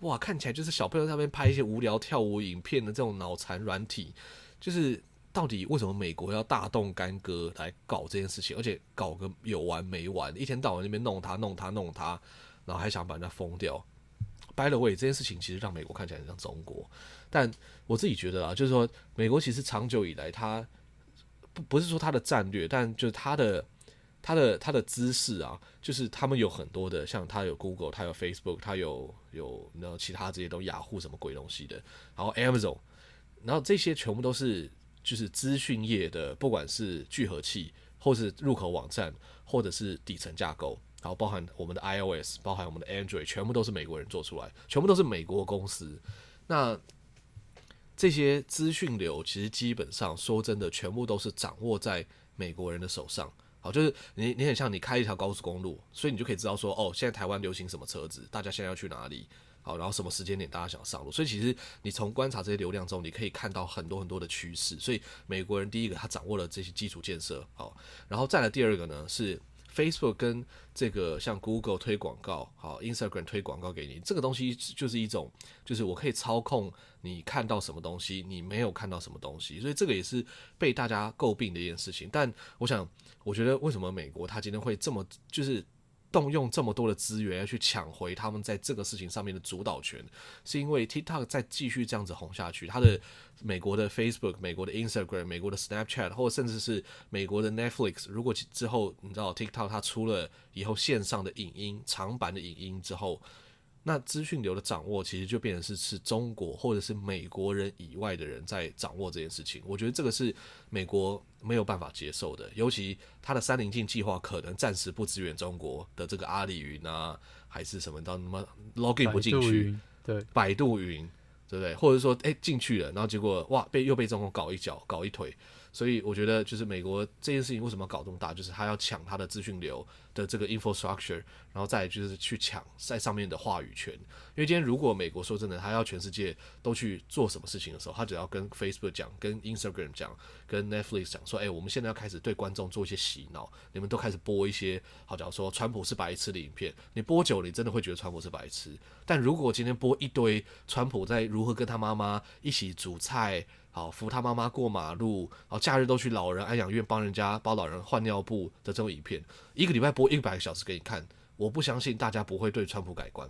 哇，看起来就是小朋友在那边拍一些无聊跳舞影片的这种脑残软体，就是。到底为什么美国要大动干戈来搞这件事情，而且搞个有完没完，一天到晚那边弄他弄他弄他，然后还想把人家封掉？by the way，这件事情其实让美国看起来很像中国，但我自己觉得啊，就是说美国其实长久以来，它不不是说它的战略，但就是它的它的它的姿势啊，就是他们有很多的，像它有 Google，它有 Facebook，它有有那其他这些都雅虎什么鬼东西的，然后 Amazon，然后这些全部都是就是资讯业的，不管是聚合器，或是入口网站，或者是底层架构。然后包含我们的 iOS，包含我们的 Android，全部都是美国人做出来，全部都是美国公司。那这些资讯流其实基本上说真的，全部都是掌握在美国人的手上。好，就是你你很像你开一条高速公路，所以你就可以知道说，哦，现在台湾流行什么车子，大家现在要去哪里？好，然后什么时间点大家想上路？所以其实你从观察这些流量中，你可以看到很多很多的趋势。所以美国人第一个他掌握了这些基础建设，好，然后再来第二个呢是。Facebook 跟这个像 Google 推广告，好，Instagram 推广告给你，这个东西就是一种，就是我可以操控你看到什么东西，你没有看到什么东西，所以这个也是被大家诟病的一件事情。但我想，我觉得为什么美国他今天会这么就是。动用这么多的资源要去抢回他们在这个事情上面的主导权，是因为 TikTok 再继续这样子红下去，它的美国的 Facebook、美国的 Instagram、美国的 Snapchat，或者甚至是美国的 Netflix，如果之后你知道 TikTok 它出了以后线上的影音长版的影音之后。那资讯流的掌握，其实就变成是是中国或者是美国人以外的人在掌握这件事情。我觉得这个是美国没有办法接受的，尤其他的三棱镜计划可能暂时不支援中国的这个阿里云啊，还是什么到什么 login 不进去，对，百度云，对不对？或者说，哎，进去了，然后结果哇，被又被中国搞一脚，搞一腿。所以我觉得，就是美国这件事情为什么搞这么大，就是他要抢他的资讯流的这个 infrastructure，然后再就是去抢在上面的话语权。因为今天如果美国说真的，他要全世界都去做什么事情的时候，他只要跟 Facebook 讲、跟 Instagram 讲、跟 Netflix 讲说，哎，我们现在要开始对观众做一些洗脑，你们都开始播一些，好假如说川普是白痴的影片，你播久了，你真的会觉得川普是白痴。但如果今天播一堆川普在如何跟他妈妈一起煮菜。好，扶他妈妈过马路，好，假日都去老人安养院帮人家帮老人换尿布的这种影片，一个礼拜播一百个小时给你看，我不相信大家不会对川普改观。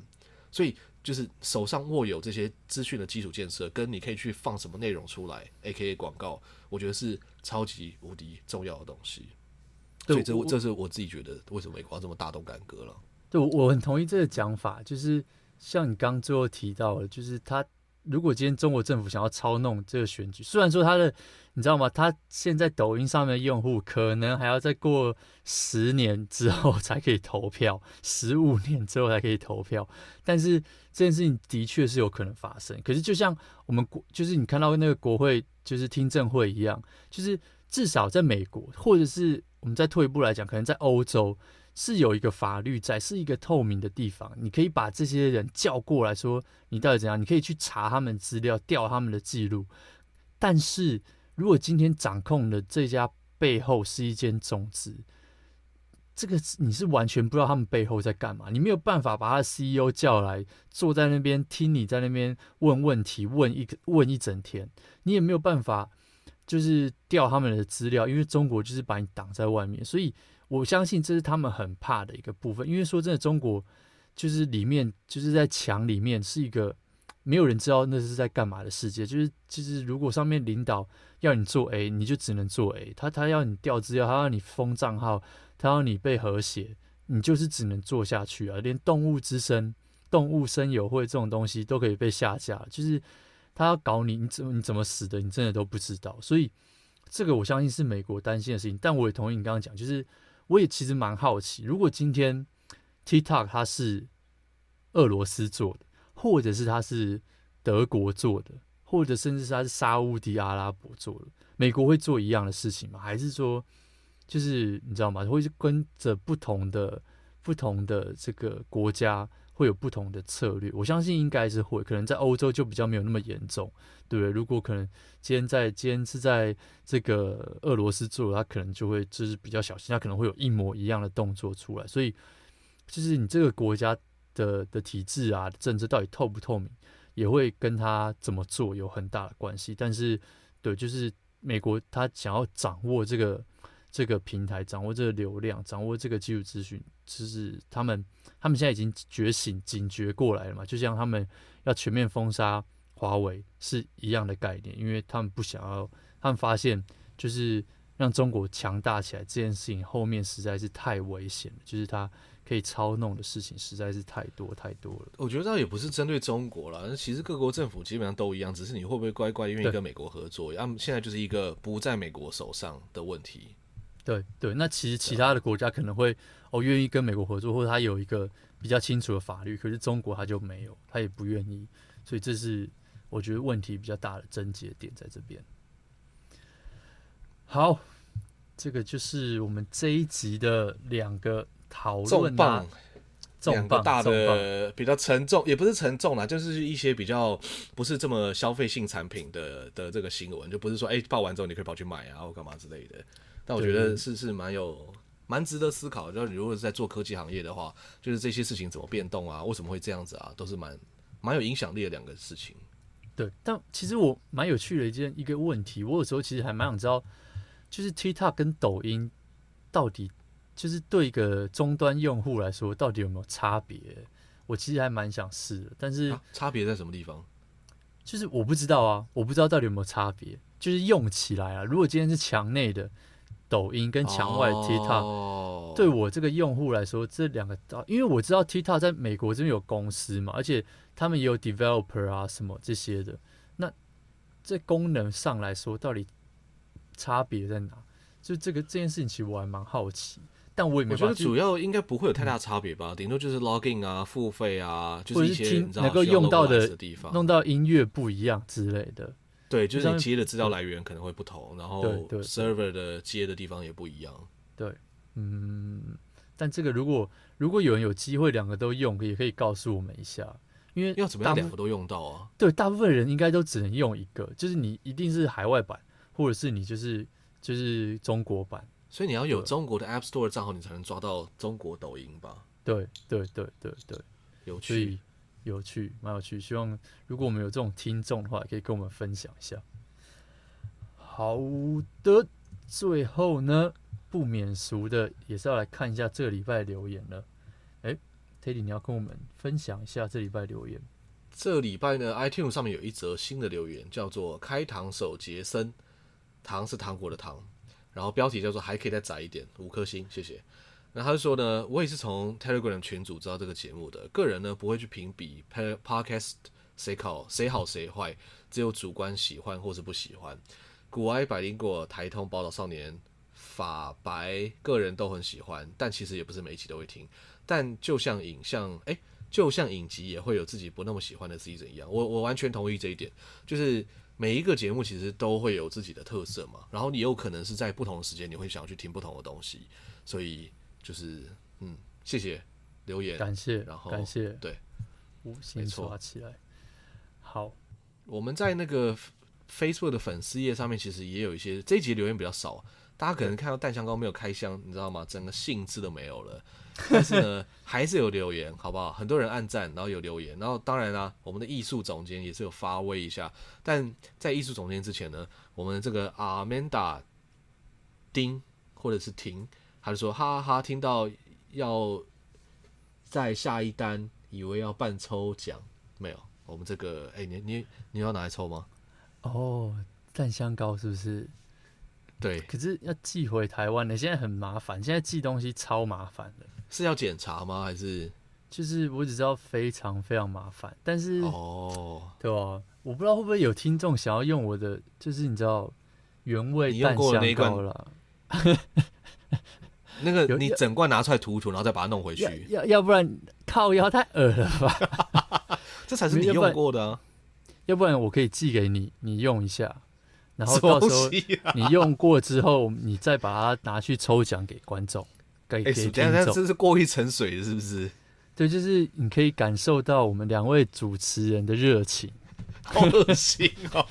所以就是手上握有这些资讯的基础建设，跟你可以去放什么内容出来，AKA 广告，我觉得是超级无敌重要的东西。所以这这是我自己觉得为什么美国要这么大动干戈了。对，我很同意这个讲法，就是像你刚最后提到的，就是他。如果今天中国政府想要操弄这个选举，虽然说他的，你知道吗？他现在抖音上面的用户可能还要再过十年之后才可以投票，*laughs* 十五年之后才可以投票，但是这件事情的确是有可能发生。可是就像我们国，就是你看到那个国会就是听证会一样，就是至少在美国，或者是我们再退一步来讲，可能在欧洲。是有一个法律在，是一个透明的地方，你可以把这些人叫过来说，你到底怎样？你可以去查他们资料，调他们的记录。但是如果今天掌控的这家背后是一间种子，这个你是完全不知道他们背后在干嘛，你没有办法把他的 CEO 叫来，坐在那边听你在那边问问题，问一个问一整天，你也没有办法就是调他们的资料，因为中国就是把你挡在外面，所以。我相信这是他们很怕的一个部分，因为说真的，中国就是里面就是在墙里面是一个没有人知道那是在干嘛的世界。就是其实如果上面领导要你做 A，你就只能做 A。他他要你调资料，他要你封账号，他要你被和谐，你就是只能做下去啊。连动物之声、动物声友会这种东西都可以被下架，就是他要搞你，你怎么你怎么死的，你真的都不知道。所以这个我相信是美国担心的事情，但我也同意你刚刚讲，就是。我也其实蛮好奇，如果今天 TikTok 它是俄罗斯做的，或者是它是德国做的，或者甚至是它是沙乌地阿拉伯做的，美国会做一样的事情吗？还是说，就是你知道吗？会是跟着不同的不同的这个国家？会有不同的策略，我相信应该是会，可能在欧洲就比较没有那么严重，对不对？如果可能今天在今天是在这个俄罗斯做，他可能就会就是比较小心，他可能会有一模一样的动作出来，所以就是你这个国家的的体制啊，政治到底透不透明，也会跟他怎么做有很大的关系。但是，对，就是美国他想要掌握这个这个平台，掌握这个流量，掌握这个技术资讯，就是他们他们现在已经觉醒、警觉过来了嘛？就像他们要全面封杀华为是一样的概念，因为他们不想要，他们发现就是让中国强大起来这件事情后面实在是太危险了，就是他。可以操弄的事情实在是太多太多了。我觉得倒也不是针对中国了，其实各国政府基本上都一样，只是你会不会乖乖愿意跟美国合作？他们现在就是一个不在美国手上的问题。对对，那其实其他的国家可能会哦愿意跟美国合作，或者他有一个比较清楚的法律，可是中国他就没有，他也不愿意，所以这是我觉得问题比较大的症结点在这边。好，这个就是我们这一集的两个。讨论啊，重磅大的比较沉重，也不是沉重啦，就是一些比较不是这么消费性产品的的这个新闻，就不是说哎报完之后你可以跑去买啊或干嘛之类的。但我觉得是是蛮有蛮值得思考，就是你如果是在做科技行业的话，就是这些事情怎么变动啊，为什么会这样子啊，都是蛮蛮有影响力的两个事情。对，但其实我蛮有趣的一件一个问题，我有时候其实还蛮想知道，就是 TikTok 跟抖音到底。就是对一个终端用户来说，到底有没有差别？我其实还蛮想试的，但是、啊、差别在什么地方？就是我不知道啊，我不知道到底有没有差别。就是用起来啊，如果今天是墙内的抖音跟墙外的 TikTok，、哦、对我这个用户来说，这两个，因为我知道 TikTok 在美国这边有公司嘛，而且他们也有 developer 啊什么这些的。那这功能上来说，到底差别在哪？就这个这件事情，其实我还蛮好奇。但我也没我觉得主要应该不会有太大差别吧，顶、嗯、多就是 login 啊、付费啊，就是一些听能够用到的地方，弄到音乐不一样之类的。对，就是你接的资料来源可能会不同，然后 server 的接的地方也不一样。对，嗯，但这个如果如果有人有机会两个都用，也可以告诉我们一下，因为要怎么样两个都用到啊？对，大部分人应该都只能用一个，就是你一定是海外版，或者是你就是就是中国版。所以你要有中国的 App Store 账号，你才能抓到中国抖音吧？对对对对对，有趣，有趣，蛮有趣。希望如果我们有这种听众的话，可以跟我们分享一下。好的，最后呢，不免俗的也是要来看一下这礼拜留言了。哎，Teddy，你要跟我们分享一下这礼拜留言。这礼拜呢，iTunes 上面有一则新的留言，叫做“开膛手杰森”，糖是糖果的糖。然后标题叫做“还可以再窄一点”，五颗星，谢谢。那他就说呢，我也是从 Telegram 群组知道这个节目的，个人呢不会去评比 Podcast 谁好谁好谁坏，只有主观喜欢或是不喜欢。古埃、百灵果、台通、宝岛少年、法白，个人都很喜欢，但其实也不是每一期都会听。但就像影像，哎，就像影集也会有自己不那么喜欢的 season 一样，我我完全同意这一点，就是。每一个节目其实都会有自己的特色嘛，然后你有可能是在不同的时间，你会想要去听不同的东西，所以就是嗯，谢谢留言，感谢，然后感谢，对，五星刷起来，好，我们在那个 Facebook 的粉丝页上面，其实也有一些这一集留言比较少，大家可能看到蛋香膏没有开箱，你知道吗？整个兴致都没有了。但是呢，还是有留言，好不好？很多人按赞，然后有留言，然后当然啦、啊，我们的艺术总监也是有发威一下。但在艺术总监之前呢，我们这个阿曼达丁或者是婷，他就说哈哈哈，听到要在下一单，以为要办抽奖，没有。我们这个，哎、欸，你你你要拿来抽吗？哦，蛋香膏是不是？对，可是要寄回台湾的，现在很麻烦，现在寄东西超麻烦的。是要检查吗？还是就是我只知道非常非常麻烦，但是哦，对吧？我不知道会不会有听众想要用我的，就是你知道原味蛋香膏了。那个你整罐拿出来涂涂，然后再把它弄回去。要要，要不然靠腰太恶了吧？*laughs* 这才是你用过的啊。要不然我可以寄给你，你用一下，然后到时候你用过之后，你再把它拿去抽奖给观众。哎，等下，等下，这是过一层水是不是？对，就是你可以感受到我们两位主持人的热情，好恶心哦！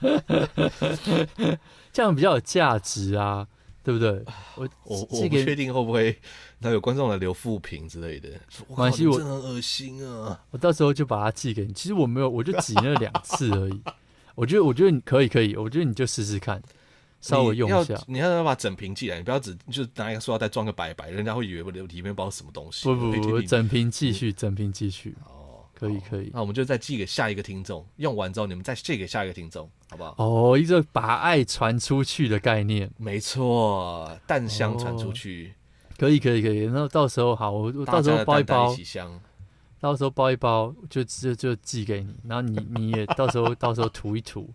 *laughs* 这样比较有价值啊，对不对？我我我不确定会不会那有观众来留负评之类的。没关系，我真的很恶心啊！我到时候就把它寄给你。其实我没有，我就挤那两次而已。*laughs* 我觉得，我觉得你可以，可以。我觉得你就试试看。稍微用一下。你要你要把整瓶寄来，你不要只就拿一个塑料袋装个白白，人家会以为我里面包什么东西。不不不，整瓶继续，整瓶继续。哦，可以可以。那我们就再寄给下一个听众，用完之后你们再寄给下一个听众，好不好？哦，一个把爱传出去的概念。没错，蛋香传出去。可以可以可以，那到时候好，我我到时候包一包，一香到时候包一包就就就寄给你，然后你你也到时候到时候涂一涂，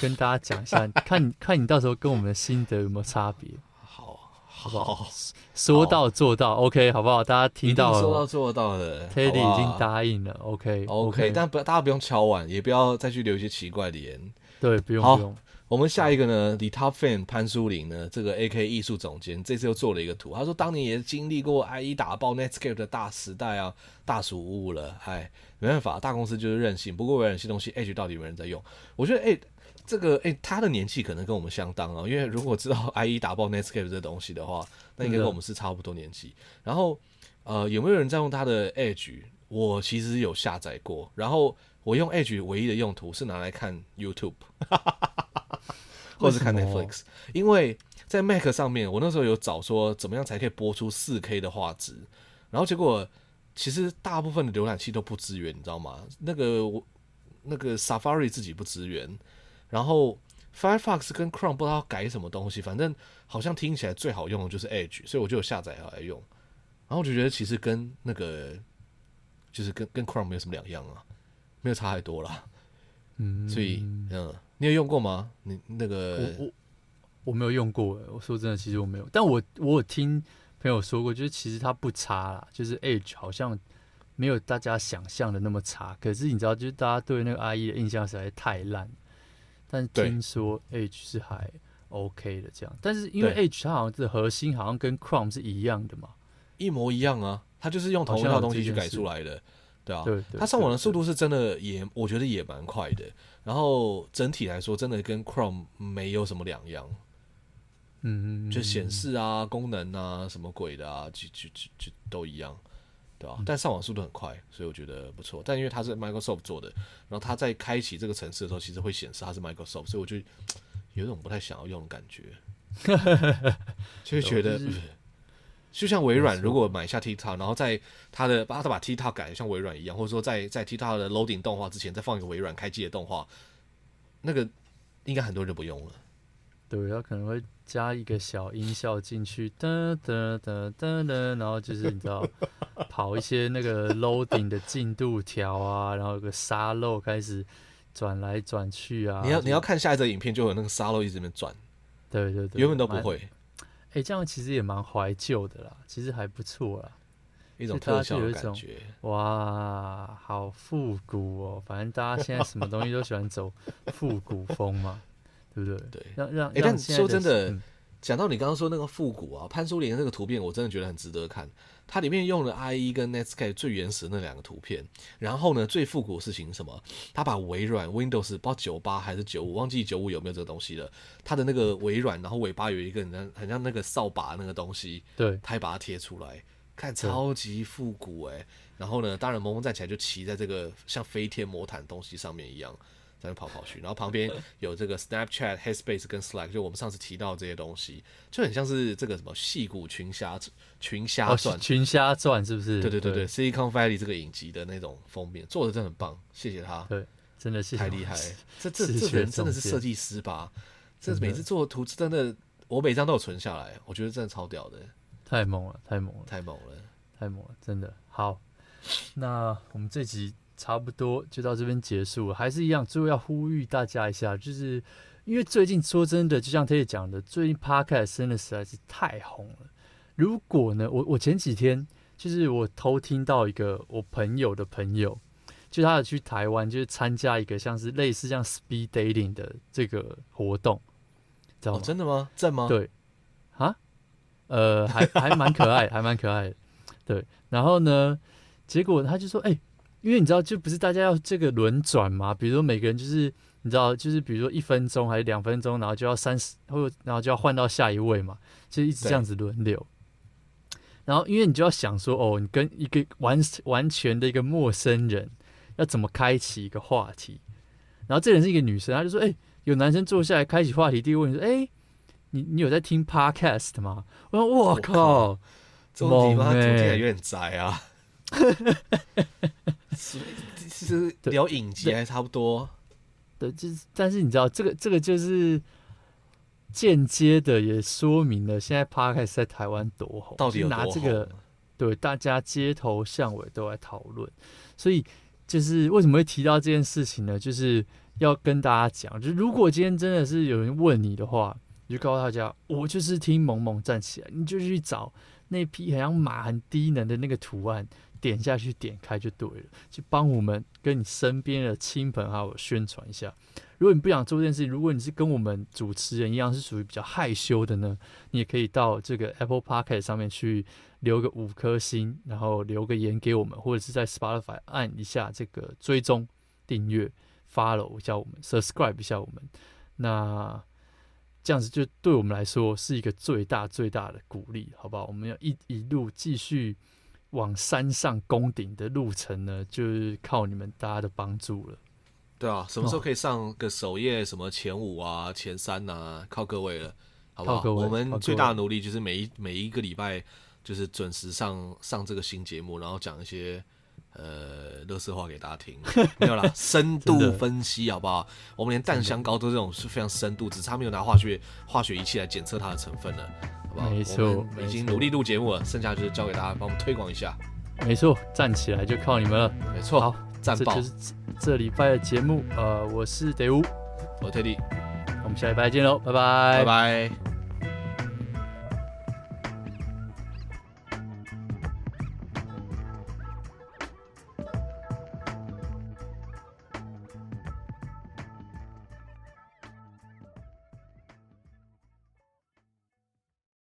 跟大家讲一下，*laughs* 看看你到时候跟我们的心得有没有差别。好，好不好？说到做到，OK，好不好？大家听到了，说到做到的，Teddy 已经答应了，OK，OK，但不，大家不用敲碗，也不要再去留一些奇怪的言，对，不用不用。我们下一个呢，The Top Fan 潘书林呢，这个 AK 艺术总监，这次又做了一个图。他说，当年也经历过 IE 打爆 Netscape 的大时代啊，大暑无误了。哎，没办法，大公司就是任性。不过微软新东西 Edge 到底有没有人在用？我觉得，哎，这个，哎，他的年纪可能跟我们相当啊。因为如果知道 IE 打爆 Netscape 这东西的话，那应该跟我们是差不多年纪。然后，呃，有没有人在用他的 Edge？我其实有下载过。然后，我用 Edge 唯一的用途是拿来看 YouTube。*laughs* *laughs* 或者是看 Netflix，因为在 Mac 上面，我那时候有找说怎么样才可以播出 4K 的画质，然后结果其实大部分的浏览器都不支援，你知道吗？那个我那个 Safari 自己不支援，然后 Firefox 跟 Chrome 不知道要改什么东西，反正好像听起来最好用的就是 Edge，所以我就有下载来用，然后我就觉得其实跟那个就是跟跟 Chrome 没有什么两样啊，没有差太多啦。嗯，所以嗯。你有用过吗？你那个我我我没有用过，我说真的，其实我没有。但我我有听朋友说过，就是其实它不差啦，就是 Edge 好像没有大家想象的那么差。可是你知道，就是大家对那个 IE 的印象实在太烂。但听说 Edge 是还 OK 的这样。但是因为 Edge 它好像是核心，好像跟 Chrome 是一样的嘛，一模一样啊。它就是用同一套东西去改出来的，对啊。对，它上网的速度是真的也，我觉得也蛮快的。然后整体来说，真的跟 Chrome 没有什么两样，嗯，就显示啊、功能啊、什么鬼的啊，就就就就都一样，对吧？但上网速度很快，所以我觉得不错。但因为它是 Microsoft 做的，然后它在开启这个城市的时候，其实会显示它是 Microsoft，所以我就有一种不太想要用的感觉，*laughs* 就会觉得。就像微软如果买下 TikTok，然后在它的把它把 TikTok 改像微软一样，或者说在在 TikTok 的 loading 动画之前再放一个微软开机的动画，那个应该很多人就不用了。对，它可能会加一个小音效进去，噔噔噔噔噔，然后就是你知道跑一些那个 loading 的进度条啊，然后有个沙漏开始转来转去啊。你要你要看下一则影片，就有那个沙漏一直在转。对对对，原本都不会。哎、欸，这样其实也蛮怀旧的啦，其实还不错啦，一种特效的感觉。哇，好复古哦！反正大家现在什么东西都喜欢走复古风嘛，对不对？*laughs* 对，让让。哎、欸，但说真的，讲、嗯、到你刚刚说那个复古啊，潘苏林的那个图片，我真的觉得很值得看。它里面用了 IE 跟 Netscape 最原始的那两个图片，然后呢，最复古的事情是什么？他把微软 Windows 不知道九八还是九五，忘记九五有没有这个东西了。它的那个微软，然后尾巴有一个很像很像那个扫把那个东西，对，他还把它贴出来，看超级复古哎、欸。然后呢，当然萌萌站起来就骑在这个像飞天魔毯东西上面一样。在那跑跑去，然后旁边有这个 Snapchat、Headspace 跟 Slack，就我们上次提到这些东西，就很像是这个什么戏骨群侠群侠传、哦、群侠传是不是？对对对对，Silicon Valley 这个影集的那种封面做的真的很棒，谢谢他。对，真的是太厉害，*laughs* 这这这人真的是设计师吧？这每次做的图真的，我每张都有存下来，我觉得真的超屌的，太猛了，太猛了，太猛了，太猛了，真的好。那我们这集。差不多就到这边结束，还是一样，最后要呼吁大家一下，就是因为最近说真的，就像他也讲的，最近 Podcast 真的实在是太红了。如果呢，我我前几天就是我偷听到一个我朋友的朋友，就他有去台湾，就是参加一个像是类似像 Speed Dating 的这个活动，知道吗？哦，真的吗？在吗？对，啊，呃，还还蛮可爱，还蛮可爱的。对，然后呢，结果他就说，哎、欸。因为你知道，就不是大家要这个轮转嘛？比如说每个人就是你知道，就是比如说一分钟还是两分钟，然后就要三十，或然后就要换到下一位嘛，就一直这样子轮流。然后因为你就要想说，哦，你跟一个完完全的一个陌生人要怎么开启一个话题？然后这人是一个女生，她就说：“哎，有男生坐下来开启话题，第一个问题说：哎，你你有在听 podcast 吗？我说我靠，这种地方猛欸听起来有点宅啊。其实聊影集还差不多。对，就是，但是你知道，这个这个就是间接的也说明了现在 podcast 在台湾多红，到底有？拿这个对大家街头巷尾都在讨论，所以就是为什么会提到这件事情呢？就是要跟大家讲，就是如果今天真的是有人问你的话，你就告诉大家，我就是听萌萌站起来，你就去找那匹很像马很低能的那个图案。点下去，点开就对了，去帮我们跟你身边的亲朋好友宣传一下。如果你不想做这件事情，如果你是跟我们主持人一样是属于比较害羞的呢，你也可以到这个 Apple Podcast 上面去留个五颗星，然后留个言给我们，或者是在 Spotify 按一下这个追踪、订阅、follow 一下我们，subscribe 一下我们。那这样子就对我们来说是一个最大最大的鼓励，好不好？我们要一一路继续。往山上攻顶的路程呢，就是靠你们大家的帮助了。对啊，什么时候可以上个首页？什么前五啊、前三啊，靠各位了，好不好？我们最大的努力就是每一每一个礼拜就是准时上上这个新节目，然后讲一些呃乐色话给大家听。*laughs* 没有啦，深度分析好不好？我们连淡香膏都这种是非常深度，只差没有拿化学化学仪器来检测它的成分了。好不好没错，已经努力录节目了，剩下就是交给大家帮我们推广一下。没错，站起来就靠你们了。没错，好，赞爆！这就是这礼拜的节目。呃，我是德乌，我是 Teddy，我们下礼拜见喽，拜拜，拜拜。